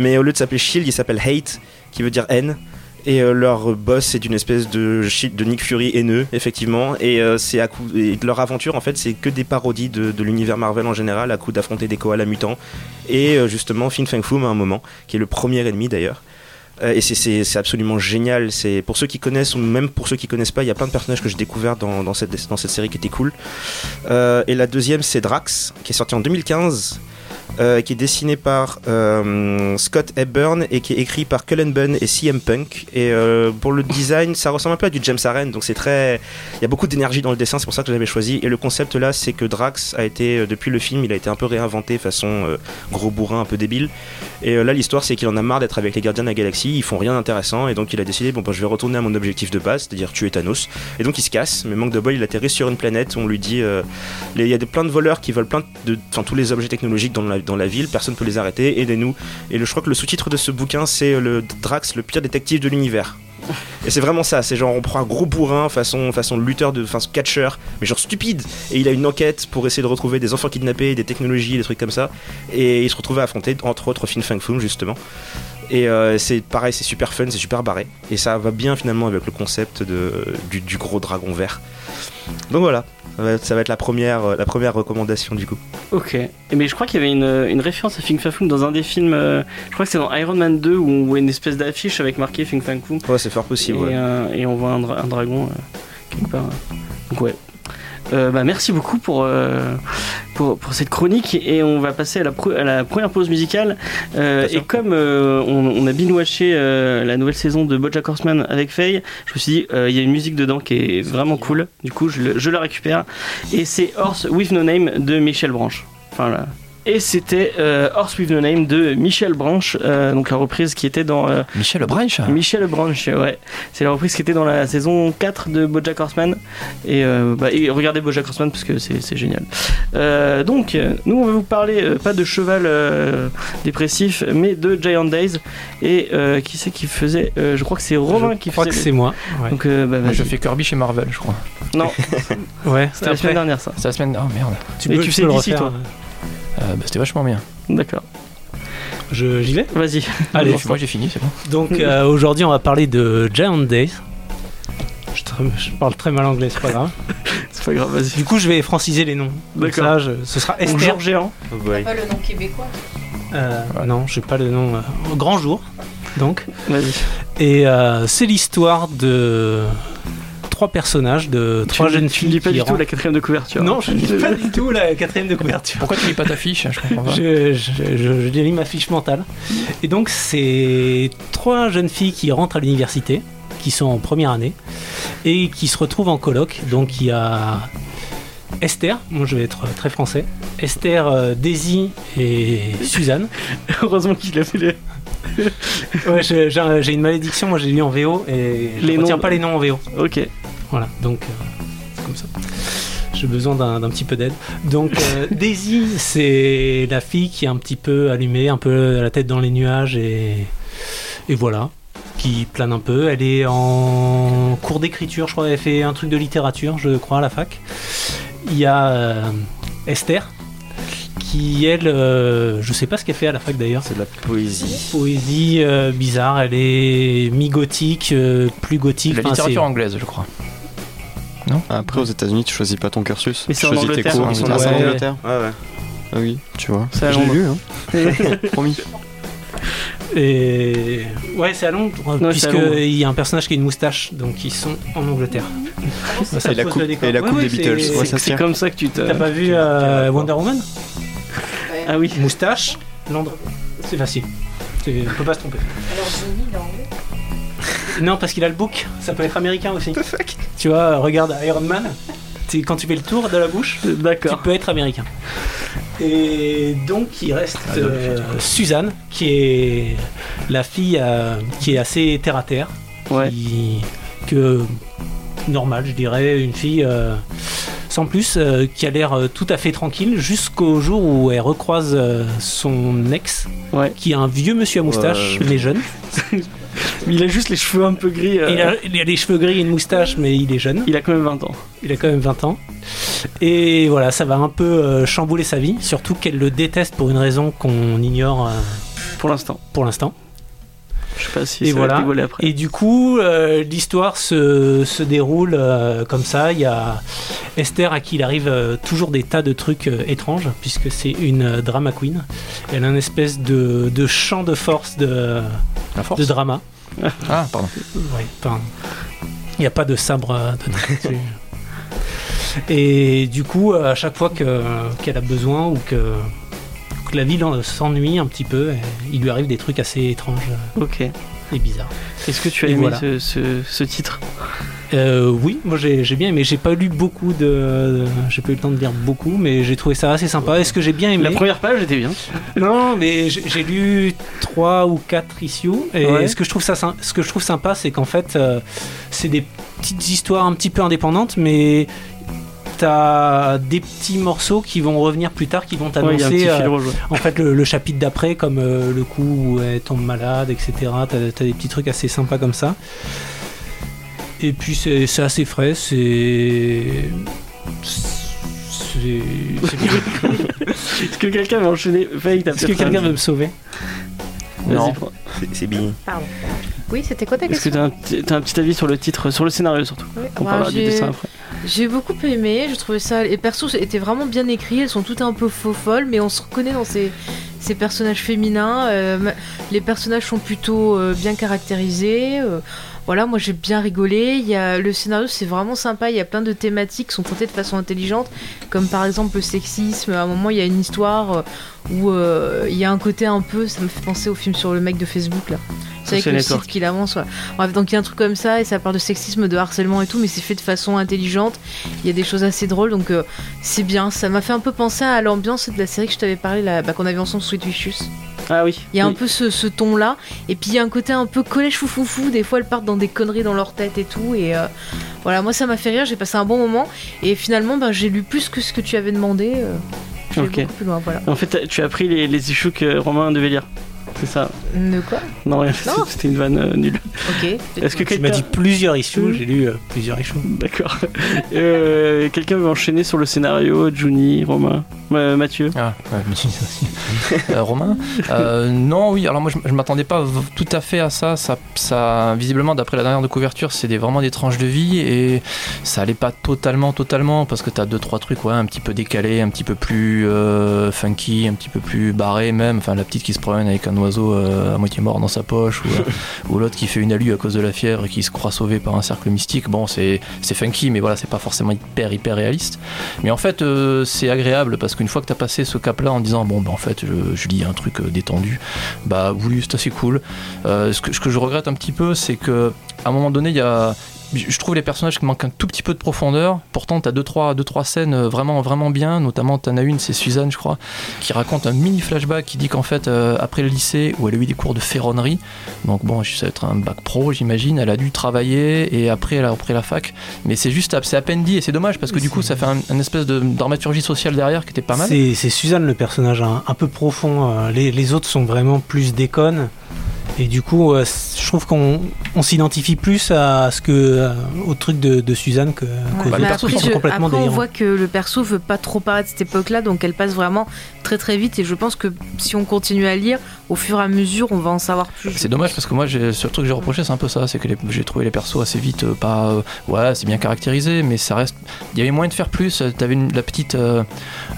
mais au lieu de s'appeler Shield, ils s'appellent Hate, qui veut dire haine. Et euh, leur boss c'est une espèce de shit de Nick Fury haineux, effectivement. Et euh, c'est à coup et leur aventure en fait c'est que des parodies de, l'univers Marvel en général, à coup d'affronter des koalas mutants. Et euh, justement Fin Fang Foom à un moment, qui est le premier ennemi d'ailleurs. Et c'est- absolument génial. C'est pour ceux qui connaissent ou même pour ceux qui connaissent pas, il y a plein de personnages que j'ai découverts dans, dans cette dans cette série qui était cool. Et la deuxième c'est Drax, qui est sorti en 2015. Euh, qui est dessiné par euh, Scott Hepburn et qui est écrit par Cullen Bunn et CM Punk. Et euh, pour le design, ça ressemble un peu à du James Aaron, donc c'est très. Il y a beaucoup d'énergie dans le dessin, c'est pour ça que j'avais choisi. Et le concept là, c'est que Drax a été, depuis le film, il a été un peu réinventé façon gros bourrin, un peu débile. Et là, l'histoire, c'est qu'il en a marre d'être avec les gardiens de la galaxie, ils font rien d'intéressant, et donc il a décidé, bon, bah, je vais retourner à mon objectif de base, c'est-à-dire tuer Thanos. Et donc il se casse, mais manque de bol, il atterrit sur une planète où on lui dit, il y a plein de voleurs qui volent plein de, enfin, tous les objets technologiques dans la, dans la ville, personne peut les arrêter, aidez-nous. Et le, je crois que le sous-titre de ce bouquin, c'est euh, le Drax, le pire détective de l'univers. Et c'est vraiment ça, c'est genre on prend un gros bourrin façon, façon lutteur de enfin catcher, mais genre stupide. Et il a une enquête pour essayer de retrouver des enfants kidnappés, des technologies, des trucs comme ça. Et il se retrouve à affronter entre autres Fin Fang Foom justement. Et euh, c'est pareil, c'est super fun, c'est super barré. Et ça va bien finalement avec le concept de, du, du gros dragon vert. Donc voilà, ça va être, la, première, euh, la première recommandation du coup. Ok. Mais je crois qu'il y avait une, une référence à Fing Fang Foom dans un des films. euh, je crois que c'est dans Iron Man 2 où on voit une espèce d'affiche avec marqué Fing Fang Foom. Ouais, c'est fort possible. et, ouais. euh, et on voit un, dra- un dragon quelque part. Donc ouais. Euh, bah, merci beaucoup pour, euh, pour, pour cette chronique et on va passer à la, pro- à la première pause musicale. Euh, et comme euh, on, on a binge-watché euh, la nouvelle saison de Bojack Horseman avec Faye, je me suis dit il y a une musique dedans qui est vraiment cool. Du coup, je, le- je la récupère et c'est Horse with No Name de Michel Branche. Enfin là. Et c'était euh, Horse with No Name de Michel Branche, euh, donc la reprise qui était dans euh, Michel Branch Michel Branch, ouais. C'est la reprise qui était dans la saison 4 de Bojack Horseman. Et, euh, bah, et regardez Bojack Horseman parce que c'est génial. Euh, donc, nous, on va vous parler euh, pas de cheval euh, dépressif, mais de Giant Days. Et euh, qui c'est qui faisait euh, Je crois que c'est Romain je qui crois faisait. que c'est moi. Ouais. Donc, euh, bah, Moi, je fais Kirby chez Marvel, je crois. Non, Ouais, c'était la semaine dernière, ça. C'est la semaine. Oh merde. tu peux, tu tu sais le d'ici, refaire. toi. Euh, bah, C'était vachement bien. D'accord. Je- J'y vais Vas-y. Allez. Moi j'ai fini, c'est bon. Donc euh, aujourd'hui, on va parler de Giant Days. Je, parle très mal anglais, c'est pas grave. C'est pas grave, vas-y. Du coup, je vais franciser les noms. Donc D'accord. ça, je- ce sera Esther. Bonjour géant. Ouais. Pas le nom québécois. Euh, Non, j'ai pas le nom. euh, au grand jour, donc. Vas-y. Et euh, c'est l'histoire de trois personnages de Tu trois ne- jeunes Tu filles ne dis pas du tout la quatrième de couverture. Non, je ne lis pas du tout la quatrième de couverture. Pourquoi tu lis pas ta fiche Je comprends pas. Je, je, je- je lis ma fiche mentale. Et donc, c'est trois jeunes filles qui rentrent à l'université, qui sont en première année, et qui se retrouvent en coloc. Donc, il y a Esther, moi je vais être très français, Esther, euh, Daisy et Suzanne. Heureusement qu'il a fait les. Ouais, j'ai une malédiction, moi j'ai lu en VO et je ne retiens pas les noms en VO. Ok. Voilà, donc euh, comme ça. J'ai besoin d'un d'un petit peu d'aide. Donc euh, Daisy, c'est la fille qui est un petit peu allumée, un peu la tête dans les nuages et, et voilà, qui plane un peu. Elle est en cours d'écriture, je crois, elle fait un truc de littérature, je crois, à la fac. Il y a euh, Esther, qui elle, euh, je sais pas ce qu'elle fait à la fac d'ailleurs. C'est de la poésie. Poésie euh, bizarre, elle est mi-gothique, euh, plus gothique. La enfin, littérature c'est- anglaise, je crois. Après, aux États-Unis, tu choisis pas ton cursus. Mais c'est tu en choisis tes Angleterre, cours. ils sont Ah, c'est en ouais. Angleterre Ouais, ouais. Ah oui, tu vois. C'est à Je l'ai Londres. lu, hein. Promis. Et ouais, c'est à Londres, c'est à Londres. puisqu'il y a un personnage qui a une moustache, donc ils sont en Angleterre. Bah, ça Et la coupe- le décor. et la coupe des c'est- Beatles. Ouais, ça C'est comme ça que tu te. T'as pas vu euh, Wonder Woman? Ah oui. Moustache, Londres. C'est facile. C'est- On peut pas se tromper. Alors, Johnny, il est anglais Non, parce qu'il a le book, ça peut être américain aussi. Tu vois, regarde Iron Man, tu- quand tu fais le tour de la bouche, tu D'accord. peux être américain. Et donc il reste euh, Suzanne, qui est la fille euh, qui est assez terre à terre, Ouais. qui, que normal, je dirais, une fille euh, sans plus, euh, qui a l'air euh, tout à fait tranquille jusqu'au jour où elle recroise euh, son ex, Ouais. qui est un vieux monsieur à moustache, mais jeune. Il a juste les cheveux un peu gris. Il, a, il a les cheveux gris et une moustache, mais il est jeune. il a quand même 20 ans. Il a quand même 20 ans. Et voilà, ça va un peu chambouler sa vie, surtout qu'elle le déteste pour une raison qu'on ignore Pour l'instant. pour l'instant. Je sais pas si Et ça voilà. va après. Et du coup, euh, l'histoire se, se déroule euh, comme ça. Il y a Esther à qui il arrive euh, toujours des tas de trucs euh, étranges, puisque c'est une euh, drama queen. Elle a une espèce de, de champ de force de, La force. de drama. Ah, pardon. Ouais, pardon. Il n'y a pas de sabre dessus. Et du coup, à chaque fois que- qu'elle a besoin ou que, que la ville s'ennuie un petit peu, euh, il lui arrive des trucs assez étranges euh, Ok. et bizarres. Est-ce que tu as Et aimé voilà. ce, ce- ce titre? Euh, oui, moi j'ai bien aimé. J'ai pas lu beaucoup de. J'ai pas eu le temps de lire beaucoup, mais j'ai trouvé ça assez sympa. Est-ce que j'ai bien aimé? La première page était bien. Non, mais j'ai lu trois ou quatre issues et Ouais. ce que je trouve ça, ce que je trouve sympa, c'est qu'en fait, euh, c'est des petites histoires un petit peu indépendantes, mais t'as des petits morceaux qui vont revenir plus tard, qui vont t'annoncer euh, en fait le, le chapitre d'après, comme euh, le coup où elle tombe malade, etc. T'as as des petits trucs assez sympas comme ça. Et puis c'est assez frais, c'est. C'est. Est-ce que quelqu'un va enchaîner? Est-ce que quelqu'un un- veut me sauver? Non. C'est- bien. Pardon. Oui, c'était quoi ta Est-ce que question? t'as un, petit- t'as un petit avis sur le titre, sur le scénario surtout? On bah, parlera du dessin après. J'ai beaucoup aimé, je trouvais ça. Les persos étaient vraiment bien écrits, elles sont toutes un peu faux folles, mais on se reconnaît dans ces, ces personnages féminins. euh, les personnages sont plutôt euh, bien caractérisés. euh, voilà, moi j'ai bien rigolé. Il y a, le scénario c'est vraiment sympa, il y a plein de thématiques qui sont traitées de façon intelligente, comme par exemple le sexisme. À un moment, il y a une histoire où il y a un côté un peu. Ça me fait penser au film sur le mec de Facebook là. C'est avec le Network. site qu'il avance. ouais. Bref, donc il y a un truc comme ça et ça parle de sexisme, de harcèlement et tout, mais c'est fait de façon intelligente. Il y a des choses assez drôles, donc euh, c'est bien. Ça m'a fait un peu penser à l'ambiance de la série que je t'avais parlé, là, bah, qu'on avait ensemble, Sweet Vicious. Ah oui. Il y a un peu ce, ce ton-là, et puis il y a un côté un peu collège foufoufou. Des fois, elles partent dans des conneries dans leur tête et tout, et euh, voilà, moi ça m'a fait rire. J'ai passé un bon moment, et finalement, bah, j'ai lu plus que ce que tu avais demandé. euh, plus loin, voilà. En fait, tu as pris les, les issues que Romain devait lire. C'est ça. De quoi? Non, rien. Non. C'était une vanne euh, nulle. Ok. Est-ce que Tu m'as quelqu'un. dit plusieurs issues, Mhm. j'ai lu euh, plusieurs issues. D'accord. Euh, quelqu'un veut enchaîner sur le scénario Juni, Romain, Euh, Mathieu? Ah, ouais, je me suis dit ça aussi. Euh, Romain? Euh, Non, oui, alors moi je, je m'attendais pas v- tout à fait à ça. Ça, ça visiblement, d'après la dernière de couverture, c'est des, vraiment des tranches de vie et ça allait pas totalement, totalement parce que t'as deux, trois trucs, ouais, un petit peu décalés, un petit peu plus euh, funky, un petit peu plus barrés même. Enfin, la petite qui se promène avec un oiseau oiseau euh, à moitié mort dans sa poche, ou, ou l'autre qui fait une alu à cause de la fièvre et qui se croit sauvé par un cercle mystique. Bon, c'est funky, mais voilà, c'est pas forcément hyper hyper réaliste. Mais en fait, euh, c'est agréable parce qu'une fois que t'as passé ce cap-là en disant bon, bah, en fait, je, je lis un truc euh, détendu, bah oui, c'est assez cool. Ce, que, ce que je regrette un petit peu, c'est que à un moment donné, il y a je trouve les personnages qui manquent un tout petit peu de profondeur. Pourtant, tu as deux trois, deux, trois scènes euh, vraiment, vraiment bien. Notamment, tu en as une, c'est Suzanne, je crois, qui raconte un mini flashback qui dit qu'en fait, euh, après le lycée, où elle a eu des cours de ferronnerie, donc bon, ça va être un bac pro, j'imagine, elle a dû travailler et après, elle a repris la fac. Mais c'est juste, c'est à peine dit et c'est dommage parce que du coup, ça fait un, un espèce de dramaturgie sociale derrière qui était pas mal. C'est Suzanne le personnage un, un peu profond. euh, Les, les autres sont vraiment plus déconnes. Et du coup, euh, je trouve qu'on on s'identifie plus à ce que euh, au truc de, de Suzanne que Ouais. Mais persos après, je- complètement après, on voit que le perso veut pas trop paraître à cette époque-là, donc elle passe vraiment très très vite. Et je pense que si on continue à lire, au fur et à mesure, on va en savoir plus. C'est dommage parce que moi, ce truc que j'ai reproché, c'est un peu ça. C'est que j'ai trouvé les persos assez vite, euh, pas. euh, ouais, c'est bien caractérisé, mais ça reste. Il y avait moyen de faire plus. T'avais la petite. euh,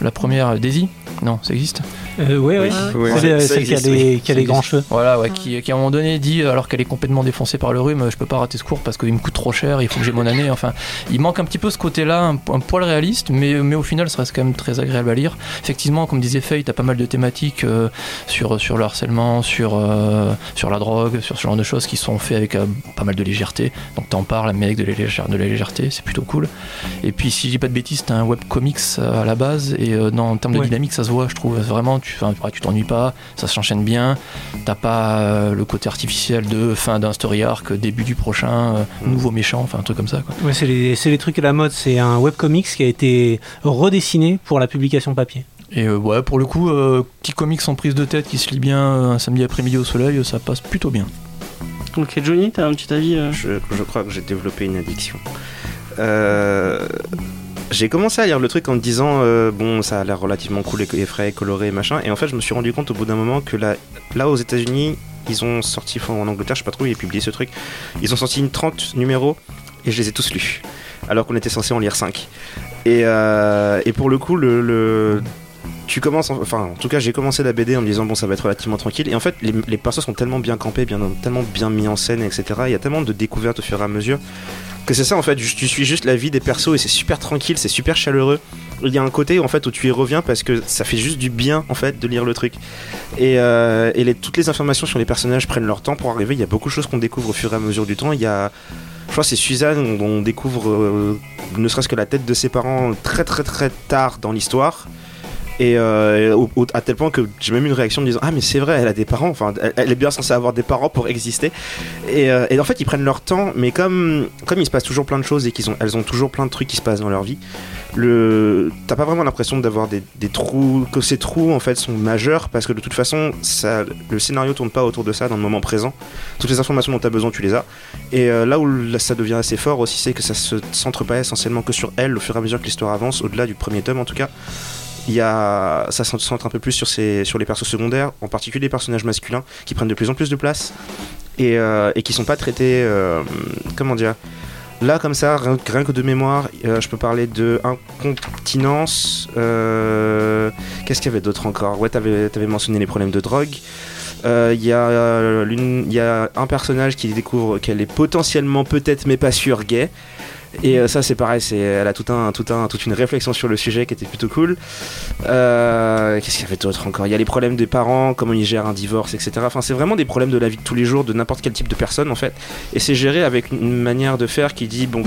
la première, Daisy? Non, ça existe? Euh, ouais, ouais. Oui, C'est ça celle qui a les, qui a les grands cheveux. Voilà, ouais, qui, qui à un moment donné dit, alors qu'elle est complètement défoncée par le rhume, je peux pas rater ce cours parce qu'il me coûte trop cher, il faut que j'ai mon année. Enfin, il manque un petit peu ce côté-là, un, un poil réaliste, mais, mais au final, ça reste quand même très agréable à lire. Effectivement, comme disait Faye, t'as pas mal de thématiques euh, sur, sur le harcèlement, sur, euh, sur la drogue, sur ce genre de choses qui sont faites avec euh, pas mal de légèreté. Donc t'en parles, mais avec de la, légère- de la légèreté, c'est plutôt cool. Et puis, si je dis pas de bêtises, t'as un webcomics à la base, et euh, dans, en termes de Ouais. dynamique, ça se voit, je trouve. Vraiment, tu enfin, tu t'ennuies pas, ça s'enchaîne bien. T'as pas euh, le côté artificiel de fin d'un story arc, début du prochain, euh, nouveau méchant, enfin un truc comme ça. Quoi. Ouais, c'est les, c'est les trucs à la mode. C'est un webcomics qui a été redessiné pour la publication papier. Et euh, ouais, pour le coup, euh, petit comics en prise de tête qui se lit bien un samedi après-midi au soleil, ça passe plutôt bien. Ok, Johnny, t'as un petit avis euh Je, je crois que j'ai développé une addiction. Euh, j'ai commencé à lire le truc en me disant euh, bon ça a l'air relativement cool et et frais, coloré machin. Et en fait je me suis rendu compte au bout d'un moment que là, là aux États-Unis ils ont sorti enfin, en Angleterre je sais pas trop où ils ont publié ce truc. Ils ont sorti une 30 numéros et je les ai tous lus. Alors qu'on était censé en lire 5 et, euh, et pour le coup le, tu commences en- enfin en tout cas j'ai commencé la BD en me disant bon ça va être relativement tranquille. Et en fait les, les persos sont tellement bien campés tellement bien mis en scène etc il y a tellement de découvertes au fur et à mesure que c'est ça en fait, tu suis juste la vie des persos et c'est super tranquille, c'est super chaleureux. Il y a un côté en fait où tu y reviens parce que ça fait juste du bien en fait de lire le truc. Et, euh, toutes les informations sur les personnages prennent leur temps pour arriver. Il y a beaucoup de choses qu'on découvre au fur et à mesure du temps. Il y a, je crois, c'est Suzanne dont on découvre euh, ne serait-ce que la tête de ses parents très très très tard dans l'histoire. Et euh, à tel point que j'ai même eu une réaction en me disant Ah, mais c'est vrai, elle a des parents, enfin, elle, est bien censée avoir des parents pour exister. Et, euh, et en fait, ils prennent leur temps, mais comme, comme il se passe toujours plein de choses et qu'ils ont, elles ont toujours plein de trucs qui se passent dans leur vie, le, t'as pas vraiment l'impression d'avoir des, trous, que ces trous en fait sont majeurs parce que de toute façon, le scénario tourne pas autour de ça dans le moment présent. Toutes les informations dont tu as besoin, tu les as. Et euh, là où ça devient assez fort aussi, c'est que ça se centre pas essentiellement que sur elle au fur et à mesure que l'histoire avance, au-delà du premier tome en tout cas. Y a, ça se centre un peu plus sur, sur les persos secondaires, en particulier les personnages masculins qui prennent de plus en plus de place et, euh, et qui sont pas traités, euh, comment dire, là comme ça, rien, que de mémoire, euh, je peux parler de incontinence. euh, Qu'est-ce qu'il y avait d'autre encore? Ouais, t'avais avais mentionné les problèmes de drogue. Il y, y a un personnage qui découvre qu'elle est potentiellement peut-être mais pas sûre gay. Et euh, ça c'est pareil, c'est, elle a un, un, toute une réflexion sur le sujet qui était plutôt cool. Euh, Qu'est-ce qu'il y avait d'autre encore? Il y a les problèmes des parents, comment ils gèrent un divorce, etc. Enfin c'est vraiment des problèmes de la vie de tous les jours de n'importe quel type de personne en fait. Et c'est géré avec une manière de faire qui dit bon,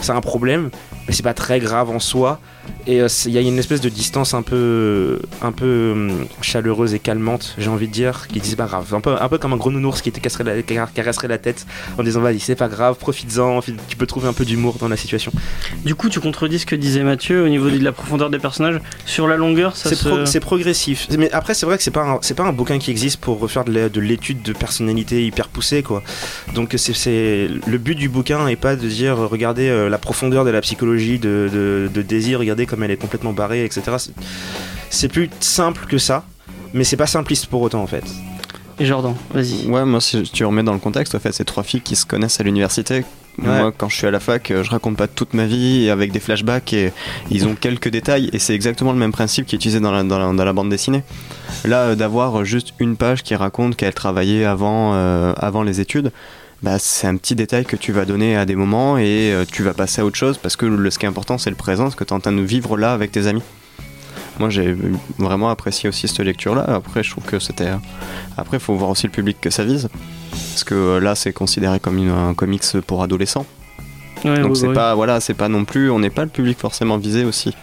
c'est un problème, mais c'est pas très grave en soi. Et euh, il y a une espèce de distance un peu, un peu hum, chaleureuse et calmante, j'ai envie de dire, qui dit c'est pas grave. Un peu, un peu comme un gros nounours qui te la, car- caresserait la tête en disant vas-y c'est pas grave, profites-en, tu peux trouver un peu d'humour dans la situation. Du coup, tu contredis ce que disait Mathieu au niveau de la profondeur des personnages. Sur la longueur, ça C'est se. pro- c'est progressif. Mais après, c'est vrai que c'est pas un, c'est pas un bouquin qui existe pour refaire de l'étude de personnalité hyper poussée, quoi. Donc c'est, c'est le but du bouquin est pas de dire regardez euh, la profondeur de la psychologie de, de, de Daisy, regardez comme elle est complètement barrée, etc. C'est, c'est plus simple que ça, mais c'est pas simpliste pour autant en fait. Et Jordan, vas-y. Ouais, moi, si tu remets dans le contexte, en fait, c'est trois filles qui se connaissent à l'université, Moi, quand je suis à la fac, euh, je raconte pas toute ma vie avec des flashbacks et ils ont quelques détails et c'est exactement le même principe qui est utilisé dans la, dans la, dans la bande dessinée. Là, euh, d'avoir juste une page qui raconte qu'elle travaillait avant, euh, avant les études, bah, c'est un petit détail que tu vas donner à des moments et euh, tu vas passer à autre chose parce que le, ce qui est important, c'est le présent, ce que tu es en train de vivre là avec tes amis. Moi, j'ai vraiment apprécié aussi cette lecture-là. Après, je trouve que c'était. Après, il faut voir aussi le public que ça vise. Parce que euh, là, c'est considéré comme une- un comics pour adolescents. Ouais, Donc ouais, c'est ouais. pas voilà, c'est pas non plus, on n'est pas le public forcément visé aussi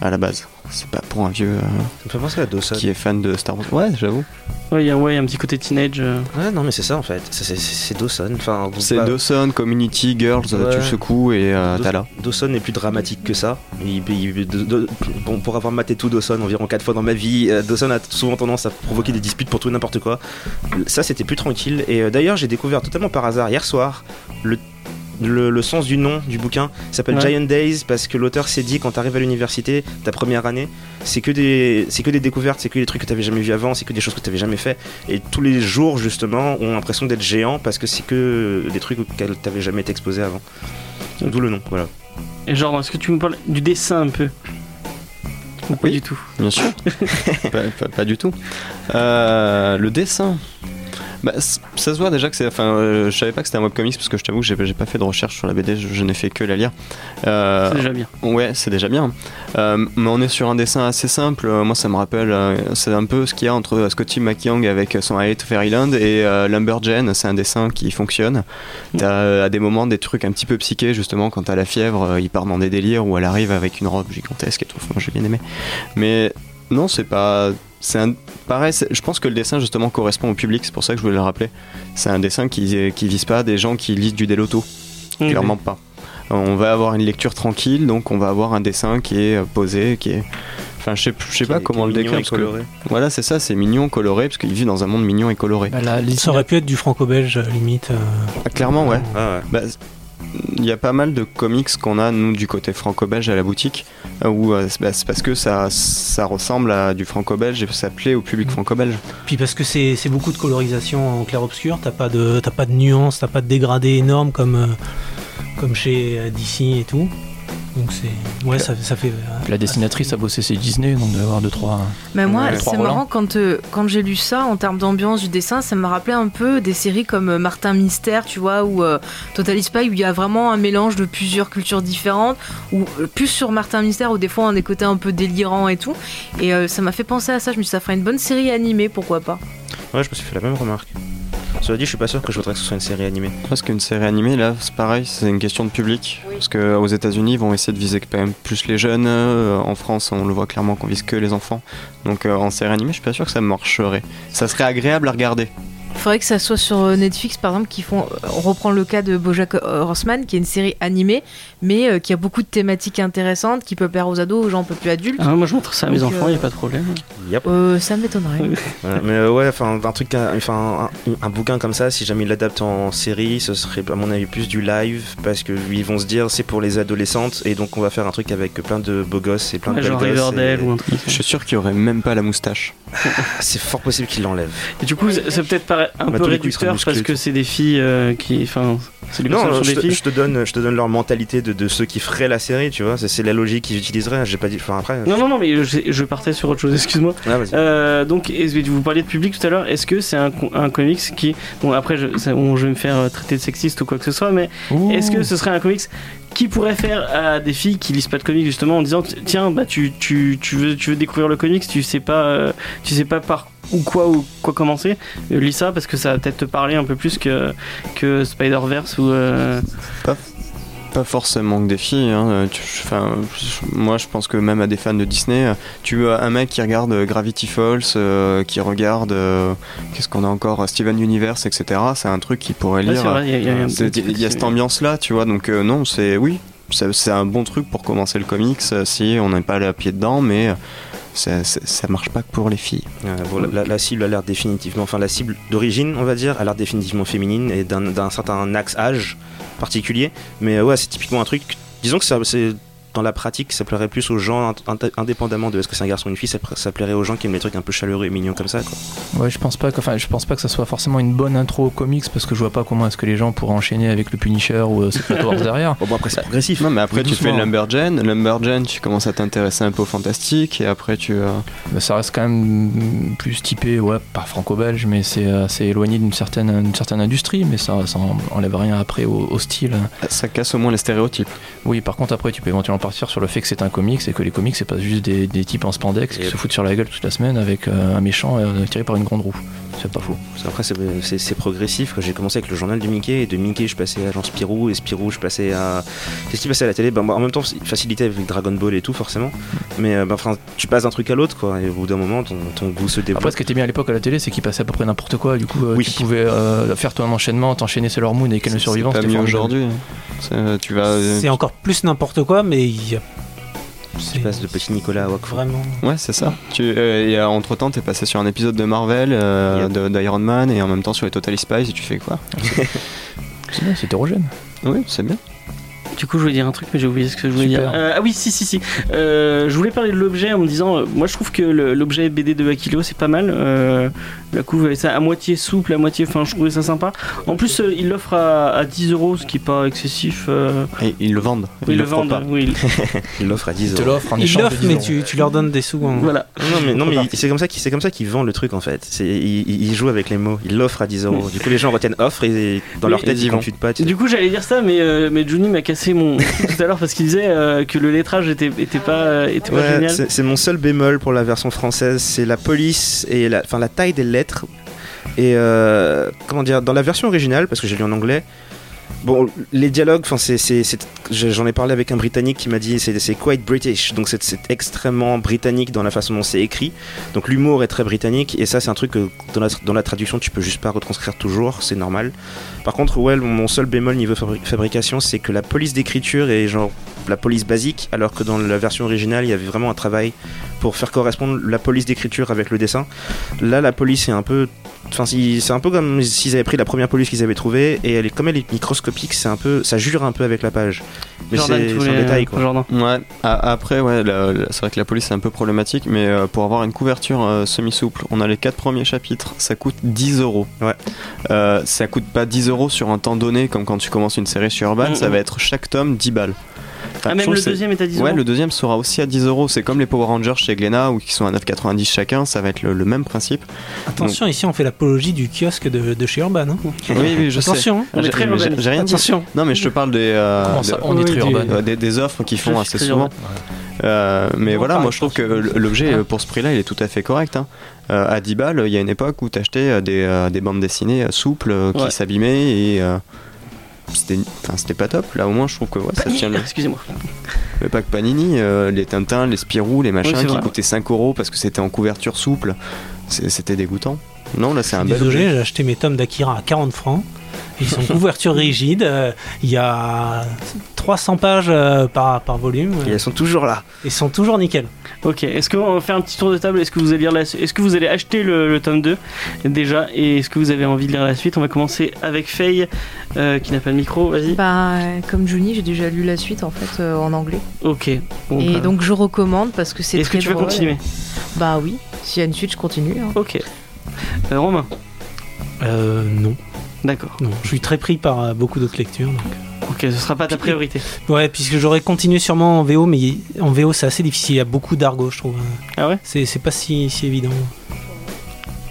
à la base. C'est pas pour un vieux euh, Ça me fait penser à Dawson. qui est fan de Star Wars. Ouais, j'avoue. Ouais, il y a ouais, il y a un petit côté teenage. euh. Ouais, non, mais c'est ça en fait. C'est- C'est c'est Dawson. Enfin, C'est pas- Dawson, Community, Girls, euh, tu Ouais. le secoues et euh, t'as là. Dawson est plus dramatique que ça. Il- il- de- de- bon, pour avoir maté tout Dawson environ 4 fois dans ma vie, euh, Dawson a souvent tendance à provoquer des disputes pour tout et n'importe quoi. Ça, c'était plus tranquille. Et euh, d'ailleurs, j'ai découvert totalement par hasard hier soir le, le, le sens du nom du bouquin. S'appelle Ouais. Giant Days parce que l'auteur s'est dit quand t'arrives à l'université, ta première année, c'est que des c'est que des découvertes, c'est que des trucs que t'avais jamais vu avant, c'est que des choses que t'avais jamais fait. Et tous les jours justement ont l'impression d'être géants parce que c'est que des trucs auxquels t'avais jamais été exposé avant. D'où le nom, voilà. Et genre, est-ce que tu me parles du dessin un peu? Ou pas Oui. du tout? Bien sûr. pas, pas- pas du tout. Euh, le dessin. Bah, ça se voit déjà que c'est. Enfin, euh, je savais pas que c'était un webcomics parce que je t'avoue que j'ai j'ai pas fait de recherche sur la BD, je, je n'ai fait que la lire. Euh, C'est déjà bien. Ouais, c'est déjà bien. Euh, mais on est sur un dessin assez simple. Euh, Moi, ça me rappelle, c'est un peu ce qu'il y a entre Scotty McYoung avec son I Hate Fairyland et Lumberjane. C'est un dessin qui fonctionne. T'as à des moments des trucs un petit peu psychés, justement, quand t'as la fièvre, il part dans des délires où elle arrive avec une robe gigantesque et tout. Moi, j'ai bien aimé. Mais non, c'est pas. C'est un. Pareil, c'est- je pense que le dessin, justement, correspond au public. C'est pour ça que je voulais le rappeler. C'est un dessin qui, qui vise pas des gens qui lisent du Deloto. Mmh. Clairement pas. On va avoir une lecture tranquille, donc on va avoir un dessin qui est euh, posé, qui est. Enfin, je sais, je sais pas comment le décrire. Parce que, voilà, c'est ça, c'est mignon, coloré, parce qu'il vit dans un monde mignon et coloré. Bah, Ça aurait pu être du franco-belge, euh, limite. euh, Ah, clairement, ouais. Ah ouais. Bah, il y a pas mal de comics qu'on a, nous, du côté franco-belge à la boutique, euh, où euh, c'est bah, c'est parce que ça, ça ressemble à du franco-belge et ça plaît au public franco-belge. Puis parce que c'est c'est beaucoup de colorisation en clair-obscur, t'as pas de t'as pas de nuances, t'as pas de dégradé énorme comme euh, comme chez DC et tout. Donc c'est ouais ça, ça fait. euh, La dessinatrice a bossé chez Disney, donc d'avoir deux trois. Mais moi, Ouais. C'est marrant quand, euh, quand j'ai lu ça en termes d'ambiance du dessin, ça m'a rappelé un peu des séries comme euh, Martin Mystère, tu vois, ou euh, Total Spy, où il y a vraiment un mélange de plusieurs cultures différentes, ou euh, plus sur Martin Mystère, où des fois on a des côtés un peu délirants et tout. Et euh, ça m'a fait penser à ça, je me suis dit, ça ferait une bonne série animée, pourquoi pas. Ouais, je me suis fait la même remarque. Cela dit, je suis pas sûr que je voudrais que ce soit une série animée. Parce qu'une série animée, là, c'est pareil, c'est une question de public. Oui. Parce qu'aux États-Unis, ils vont essayer de viser quand même plus les jeunes. Euh, En France, on le voit clairement qu'on vise que les enfants. Donc euh, en série animée, je suis pas sûr que ça marcherait. Ça serait agréable à regarder. Faudrait que ça soit sur euh, Netflix, par exemple, qui font. On reprend le cas de BoJack Horseman, qui est une série animée, mais euh, qui a beaucoup de thématiques intéressantes, qui peut plaire aux ados, aux gens un peu plus adultes. Ah, moi je montre ça à mes Donc, enfants, euh, il a pas de problème. Yep. Euh, ça m'étonnerait. Mais euh, ouais, enfin, un truc, enfin, un, un bouquin comme ça, si jamais ils l'adaptent en série, ce serait à mon avis plus du live parce que ils vont se dire c'est pour les adolescentes et donc on va faire un truc avec plein de beaux gosses et plein de Ouais, belles genre Riverdale et- ou un truc. Je suis sûr qu'il aurait même pas la moustache. C'est fort possible qu'ils l'enlèvent. Et du coup, c'est c'est peut-être paraît un Bah, peu réducteur parce que c'est des filles euh, qui. Enfin, c'est des Non, je des te, filles. je te donne, je te donne leur mentalité de, de ceux qui feraient la série, tu vois. C'est- C'est la logique qu'ils utiliseraient. J'ai pas dit. Enfin après. Non, non, non, mais je, je partais sur autre chose, excuse-moi. Vas-y. Euh, donc, vous parliez de public tout à l'heure? Est-ce que c'est un, un comics qui. Bon, après, je, ça- bon, je vais me faire euh, traiter de sexiste ou quoi que ce soit, mais est-ce que ce serait un comics qui pourrait faire à des filles qui lisent pas de comics justement en disant tiens, bah tu, tu, tu, veux, tu veux découvrir le comics, tu sais pas, euh, tu sais pas par ou quoi ou quoi commencer, euh, lis ça parce que ça va peut-être te parler un peu plus que, que Spider-Verse ou. euh, Pas forcément que des filles. hein. Tu- moi, je pense que même à des fans de Disney, tu as un mec qui regarde Gravity Falls, euh, qui regarde. euh, Qu'est-ce qu'on a encore Steven Universe, etc. C'est un truc qu'il pourrait lire. il y a- y y cette ambiance-là, tu vois. Donc, euh, non, c'est. Oui, c'est un bon truc pour commencer le comics si on n'est pas allé à pied dedans, mais. ça, ça- ça marche pas que pour les filles. Euh, bon, la, la- cible a l'air définitivement, enfin la cible d'origine, on va dire, a l'air définitivement féminine et d'un d'un certain axe âge particulier. Mais euh, ouais, c'est typiquement un truc. Disons que ça, c'est dans la pratique, ça plairait plus aux gens, ind- indépendamment de est-ce que c'est un garçon ou une fille, ça, pla- ça plairait aux gens qui aiment les trucs un peu chaleureux et mignons comme ça. Quoi. Ouais, je pense pas que, enfin, je pense pas que ça soit forcément une bonne intro aux comics parce que je vois pas comment est-ce que les gens pourraient enchaîner avec le Punisher ou euh, Secret Wars derrière. Bon, bon, après, c'est progressif. Non, mais après, tu fais. Lumberjane. Lumberjane, tu commences à t'intéresser un peu au fantastique. Et après, tu. euh, ça reste quand même plus typé, ouais, pas franco-belge, mais c'est assez éloigné d'une certaine, d'une certaine industrie, mais ça, ça enlève rien après au, au style. ça casse au moins les stéréotypes. Oui, par contre, après, tu peux éventuellement partir sur le fait que c'est un comics et que les comics, c'est pas juste des, des types en spandex qui se foutent sur la gueule toute la semaine avec euh, un méchant euh, tiré par une grande roue. C'est pas faux. Qu'après, c'est- progressif. J'ai commencé avec le journal du Mickey, et de Mickey, je passais à genre Spirou, et Spirou, je passais à. Qu'est-ce qui passait à la télé? Moi, En même temps, facilité avec Dragon Ball et tout, forcément. Mais euh, bah, enfin, tu passes d'un truc à l'autre, quoi. Et au bout d'un moment, ton, ton goût se développe. Après, ce qui était bien à l'époque à la télé, c'est qu'il passait à peu près n'importe quoi. Du coup, Oui. tu pouvais faire ton enchaînement, t'enchaîner Sailor Moon et Ken le C'est survivant. pas c'était mieux aujourd'hui. hein. Tu vas. euh, C'est encore plus n'importe quoi, mais il y a. Tu C'est passes de petit Nicolas à Wakfu. vraiment. Ouais, c'est ça. Tu, euh, et entre temps, t'es passé sur un épisode de Marvel, euh, Yep. d'Iron Man, et en même temps sur les Total Spies, et tu fais quoi? C'est bien, c'est hétérogène. Oui, c'est bien. Du coup, je voulais dire un truc, mais j'ai oublié ce que je voulais Super. dire. Euh, ah oui, si, si, si. Euh, je voulais parler de l'objet en me disant, euh, moi je trouve que l'objet BD de Akilo c'est pas mal. Euh, la couve est ça à moitié souple, à moitié fin, je trouvais ça sympa. En plus, euh, il l'offre à, à 10 euros, ce qui est pas excessif. euh, Et ils le vendent. Ils le l'offrent vendent. pas. Oui, Il l'offre à 10 Il te euros. en Ils échange. l'offrent, 10 mais tu, tu leur donnes des sous. en- voilà. Non, mais, non, mais c'est comme ça qu'il c'est comme ça qu'il vend le truc en fait. C'est il, il- il joue avec les mots. Il l'offre à 10 euros. Du coup, les gens retiennent offre et dans Oui, leur tête ils ils computent pas. Du coup, j'allais dire ça, mais, euh, mais Johnny m'a cassé mon tout à l'heure parce qu'il disait euh, que le lettrage était, était pas, euh, était pas Ouais, génial. c'est mon seul bémol pour la version française, c'est la police et la, enfin la taille des lettres. Et euh, comment dire, dans la version originale, parce que j'ai lu en anglais, bon, les dialogues, j'en ai parlé avec un Britannique qui m'a dit c'est, quite British, donc c'est, extrêmement britannique dans la façon dont c'est écrit. Donc l'humour est très britannique et ça c'est un truc que dans la, dans la traduction tu peux juste pas retranscrire toujours, c'est normal. Par contre, ouais, mon seul bémol niveau fabri- fabrication, c'est que la police d'écriture est genre la police basique, alors que dans la version originale, il y avait vraiment un travail pour faire correspondre la police d'écriture avec le dessin. Là, la police est un peu. Enfin, c'est un peu comme s'ils avaient pris la première police qu'ils avaient trouvée, et elle est, comme elle est microscopique, c'est un peu, ça jure un peu avec la page. Mais c'est un détail, euh, quoi. Jordan. Ouais, a- après, ouais, c'est vrai que la police c'est un peu problématique, mais euh, pour avoir une couverture euh, semi-souple, on a les quatre premiers chapitres, ça coûte 10 euros. Ouais. Euh, ça coûte pas 10 euros sur un temps donné, comme quand tu commences une série sur Urban, ça va être chaque tome 10 balles. Ah, même le deuxième est à 10 euros Ouais, le deuxième sera aussi à 10 euros. C'est comme les Power Rangers chez Glénat, où qui sont à 9,90 chacun, ça va être le, le même principe. Attention, ici on fait l'apologie du kiosque de, de chez Urban. hein. Oui, oui, je sais. Attention, hein. On est J'ai- très j'ai- rien dit. attention. Non, mais je te parle des, euh, de- est très urbain. euh, des, des offres qu'ils font assez souvent. Euh, mais voilà, moi je trouve que l'objet Ah. euh, pour ce prix-là, il est tout à fait correct. hein. Euh, à 10 balles, il y a une époque où t'achetais des, euh, des bandes dessinées souples qui Ouais. s'abîmaient et euh, c'était enfin, c'était pas top. Là au moins je trouve que ouais, ça tient le, Excusez-moi. le pack Panini, euh, les Tintins, les Spirou, les machins Oui, qui vrai. coûtaient 5 euros parce que c'était en couverture souple. C'était dégoûtant. Non, là c'est un bel objet. j'ai acheté mes tomes d'Akira à 40 francs. Ils sont couverture rigide. euh, Il y a 300 pages euh, par, par volume. Et elles sont toujours là. Ils sont toujours nickel. Ok, est-ce qu'on va faire un petit tour de table? Est-ce que vous allez lire la Est-ce que vous allez acheter le, le tome 2 déjà? Et est-ce que vous avez envie de lire la suite? On va commencer avec Faye, euh, qui n'a pas de micro, vas-y. Bah, comme Johnny, j'ai déjà lu la suite en fait euh, en anglais. Ok. Bon, Et bah, donc je recommande parce que c'est Est-ce que tu veux drôle. continuer? Bah oui, s'il y a une suite, je continue. hein. Ok. Euh, Romain, Euh, non, d'accord. non. Je suis très pris par euh, beaucoup d'autres lectures. donc. Ok, ce sera pas ta priorité. Ouais, puisque j'aurais continué sûrement en VO, mais en VO c'est assez difficile. Il y a beaucoup d'argot, je trouve. Ah ouais? C'est pas si, si évident.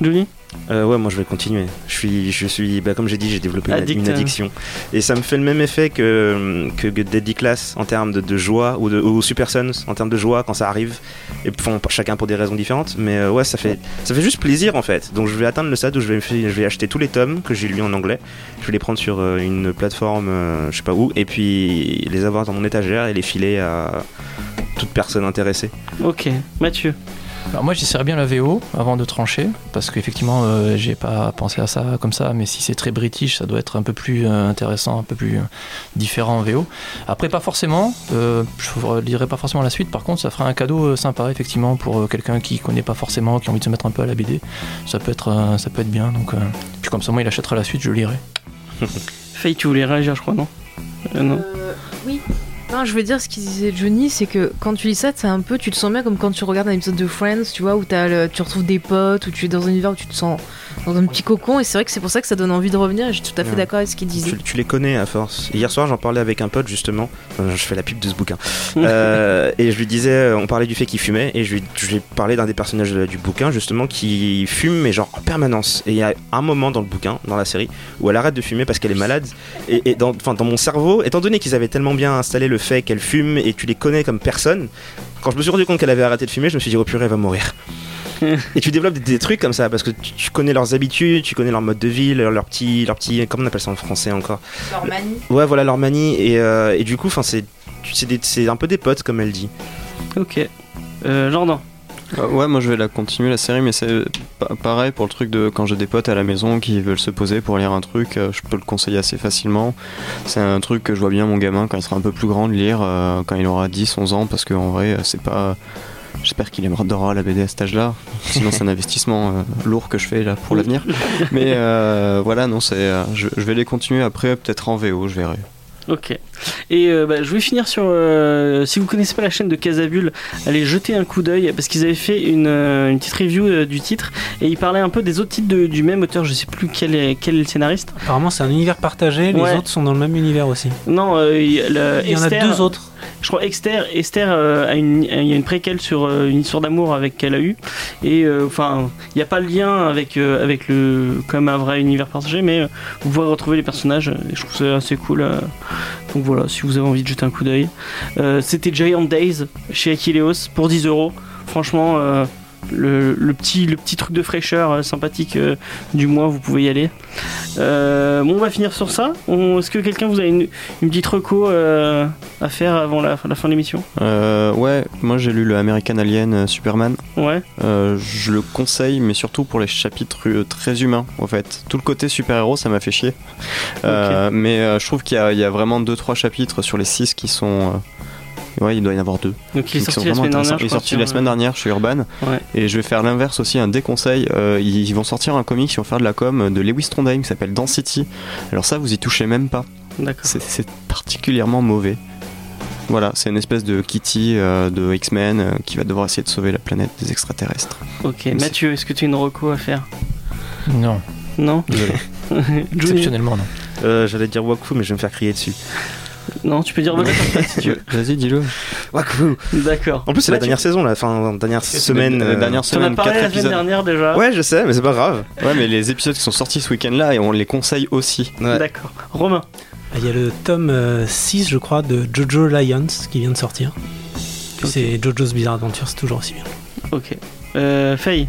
Johnny Euh, ouais, moi je vais continuer. Je suis, je suis, bah, comme j'ai dit, j'ai développé une- Addict, une hein. addiction. Et ça me fait le même effet que, que Deadly Class en termes de, de joie, ou, de, ou Super Sons en termes de joie quand ça arrive. Et font chacun pour des raisons différentes. Mais euh, ouais, ça fait, ça fait juste plaisir en fait. Donc je vais atteindre le stade où je vais, je vais acheter tous les tomes que j'ai lus en anglais. Je vais les prendre sur euh, une plateforme, je sais pas où, et puis les avoir dans mon étagère et les filer à toute personne intéressée. Ok. Mathieu Alors moi j'essaierais bien la VO avant de trancher parce qu'effectivement euh, j'ai pas pensé à ça comme ça mais si c'est très british ça doit être un peu plus euh, intéressant un peu plus euh, différent en VO après pas forcément euh, je lirai pas forcément la suite. Par contre ça fera un cadeau sympa effectivement pour euh, quelqu'un qui connaît pas forcément qui a envie de se mettre un peu à la BD ça peut être euh, ça peut être bien donc euh, puis comme ça moi il achètera la suite je lirai. Faye, tu voulais réagir, je crois, non? Euh, Non. oui. Je veux dire ce qu'il disait Johnny, c'est que quand tu lis ça, c'est un peu, tu te sens bien comme quand tu regardes un épisode de Friends, tu vois, où tu retrouves des potes, où tu es dans un univers où tu te sens dans un petit cocon, et c'est vrai que c'est pour ça que ça donne envie de revenir, et je suis tout à fait Ouais. d'accord avec ce qu'il disait. Tu, tu les connais à force. Hier soir, j'en parlais avec un pote justement. Enfin, je fais la pub de ce bouquin. Euh, et je lui disais, on parlait du fait qu'il fumait, et je lui, je lui ai parlé d'un des personnages de- du bouquin justement qui fume, mais genre en permanence. Et il y a un moment dans le bouquin, dans la série, où elle arrête de fumer parce qu'elle est malade. Et, et dans, enfin, dans mon cerveau, étant donné qu'ils avaient tellement bien installé le fait qu'elle fume et tu les connais comme personne, quand je me suis rendu compte qu'elle avait arrêté de fumer, je me suis dit, oh purée, elle va mourir. Et tu développes des, des trucs comme ça parce que tu, tu connais leurs habitudes, tu connais leur mode de vie, leur, leur petit, leur petit, comment on appelle ça en français encore? Leur manie. Ouais, voilà leur manie et, euh, et du coup, enfin c'est, c'est, un peu des potes comme elle dit. Ok. Euh, Jordan. Euh, ouais, moi je vais la continuer la série, mais c'est pa- pareil pour le truc de quand j'ai des potes à la maison qui veulent se poser pour lire un truc, euh, je peux le conseiller assez facilement. C'est un truc que je vois bien mon gamin quand il sera un peu plus grand de lire, euh, quand il aura 10, 11 ans, parce qu'en vrai, c'est pas. J'espère qu'il aimera la BD à cet âge-là. Sinon, c'est un investissement euh, lourd que je fais là pour l'avenir. Mais euh, voilà, non, c'est. euh, je vais les continuer après, peut-être en VO, je verrai. Ok. Et euh, bah, je vais finir sur. euh, si vous connaissez pas la chaîne de Casabule, allez jeter un coup d'œil parce qu'ils avaient fait une, euh, une petite review du titre et ils parlaient un peu des autres titres de- du même auteur. Je sais plus quel est, quel est le scénariste. Apparemment, c'est un univers partagé, les Ouais. autres sont dans le même univers aussi. Non, il, le- Il y en a deux autres. Je crois Esther, Esther a une, il y a une préquelle sur une histoire d'amour avec qu'elle a eu et enfin il n'y a pas le lien avec avec le comme un vrai univers partagé mais vous pourrez retrouver les personnages et je trouve ça assez cool donc voilà si vous avez envie de jeter un coup d'œil. Euh, c'était Giant Days chez Aquileos pour 10 euros. Franchement euh, le, le petit, le petit truc de fraîcheur euh, sympathique euh, du mois, vous pouvez y aller. Euh, bon, on va finir sur ça. Est-ce que quelqu'un vous a une, une petite reco à faire avant la, la fin de l'émission? Ouais, moi j'ai lu le American Alien Superman. Ouais. Je le conseille, mais surtout pour les chapitres très humains, en fait. Tout le côté super-héros, ça m'a fait chier. Mais je trouve qu'il y, y a vraiment 2-3 chapitres sur les 6 qui sont. Ouais, il doit y en avoir deux. Donc il est sorti la vraiment semaine dernière. Il est sorti la semaine euh, dernière chez Urban. Ouais. Et je vais faire l'inverse aussi, un déconseil. Euh, ils vont sortir un comic, ils vont faire de la com de Lewis Trondheim qui s'appelle Density. Alors ça, vous y touchez même pas. D'accord. C'est- particulièrement mauvais. Voilà, c'est une espèce de Kitty euh, de X-Men euh, qui va devoir essayer de sauver la planète des extraterrestres. Ok. Mathieu, est-ce que tu as une reco à faire? Non, Non? Exceptionnellement non. Euh, J'allais dire Wakfu, mais je vais me faire crier dessus. Non, tu peux dire Horseman si tu veux. Vas-y, dis-le. D'accord. En plus, c'est la Mathieu, dernière saison, là, enfin, dernière semaine. La euh, dernière Tu en as semaine, parlé 4 la semaine épisodes. dernière déjà. Ouais, je sais, mais c'est pas grave. Ouais, mais les épisodes qui sont sortis ce week-end-là, et on les conseille aussi. Ouais. D'accord. Romain. Ah, Il y a le tome euh, 6, je crois, de Jojo Lions qui vient de sortir. C'est Jojo's Bizarre Adventure, c'est toujours aussi bien. Ok. Euh, Faye.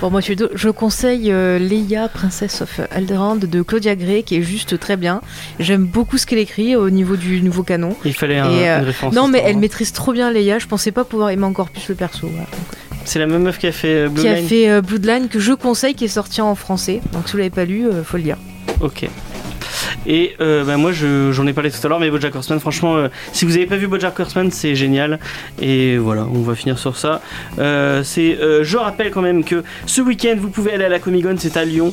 Bon, moi, je, je conseille euh, Leia, Princess of Alderaan de Claudia Gray, qui est juste très bien. J'aime beaucoup ce qu'elle écrit au niveau du nouveau canon. Il fallait un, Et, euh, une référence. Non, mais elle maîtrise trop bien Leia. Je pensais pas pouvoir aimer encore plus le perso. C'est la même meuf qui a fait euh, Blue Qui a fait euh, Bloodline, que je conseille, qui est sorti en français. Donc, si vous l'avez pas lu, euh, faut le lire. Ok. Et euh, bah, moi, je- j'en ai parlé tout à l'heure, mais Bojack Horseman, franchement, euh, si vous n'avez pas vu Bojack Horseman, c'est génial. Et voilà, on va finir sur ça. Euh, je rappelle quand même que ce week-end, vous pouvez aller à la Comic Con, c'est à Lyon.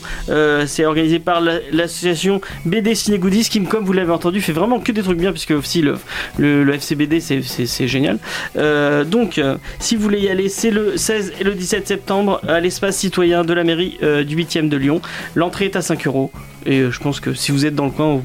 C'est organisé par la- l'association BD Ciné Goodies, qui, comme vous l'avez entendu, fait vraiment que des trucs bien, puisque aussi le, le, FCBD, c'est- génial. Donc, si vous voulez y aller, c'est le 16 et le 17 septembre à l'espace citoyen de la mairie du 8e de Lyon. L'entrée est à 5 euros. Et je pense que si vous êtes dans le coin, vous-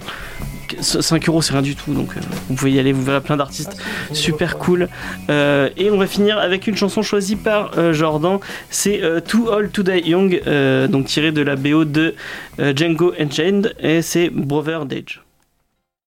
5 euros c'est rien du tout. Donc euh, vous pouvez y aller, vous verrez plein d'artistes super cool. Euh, et on va finir avec une chanson choisie par euh, Jordan. C'est euh, Too Old to Die Young, donc tiré de la BO de Django Unchained. Et c'est Brother Dage.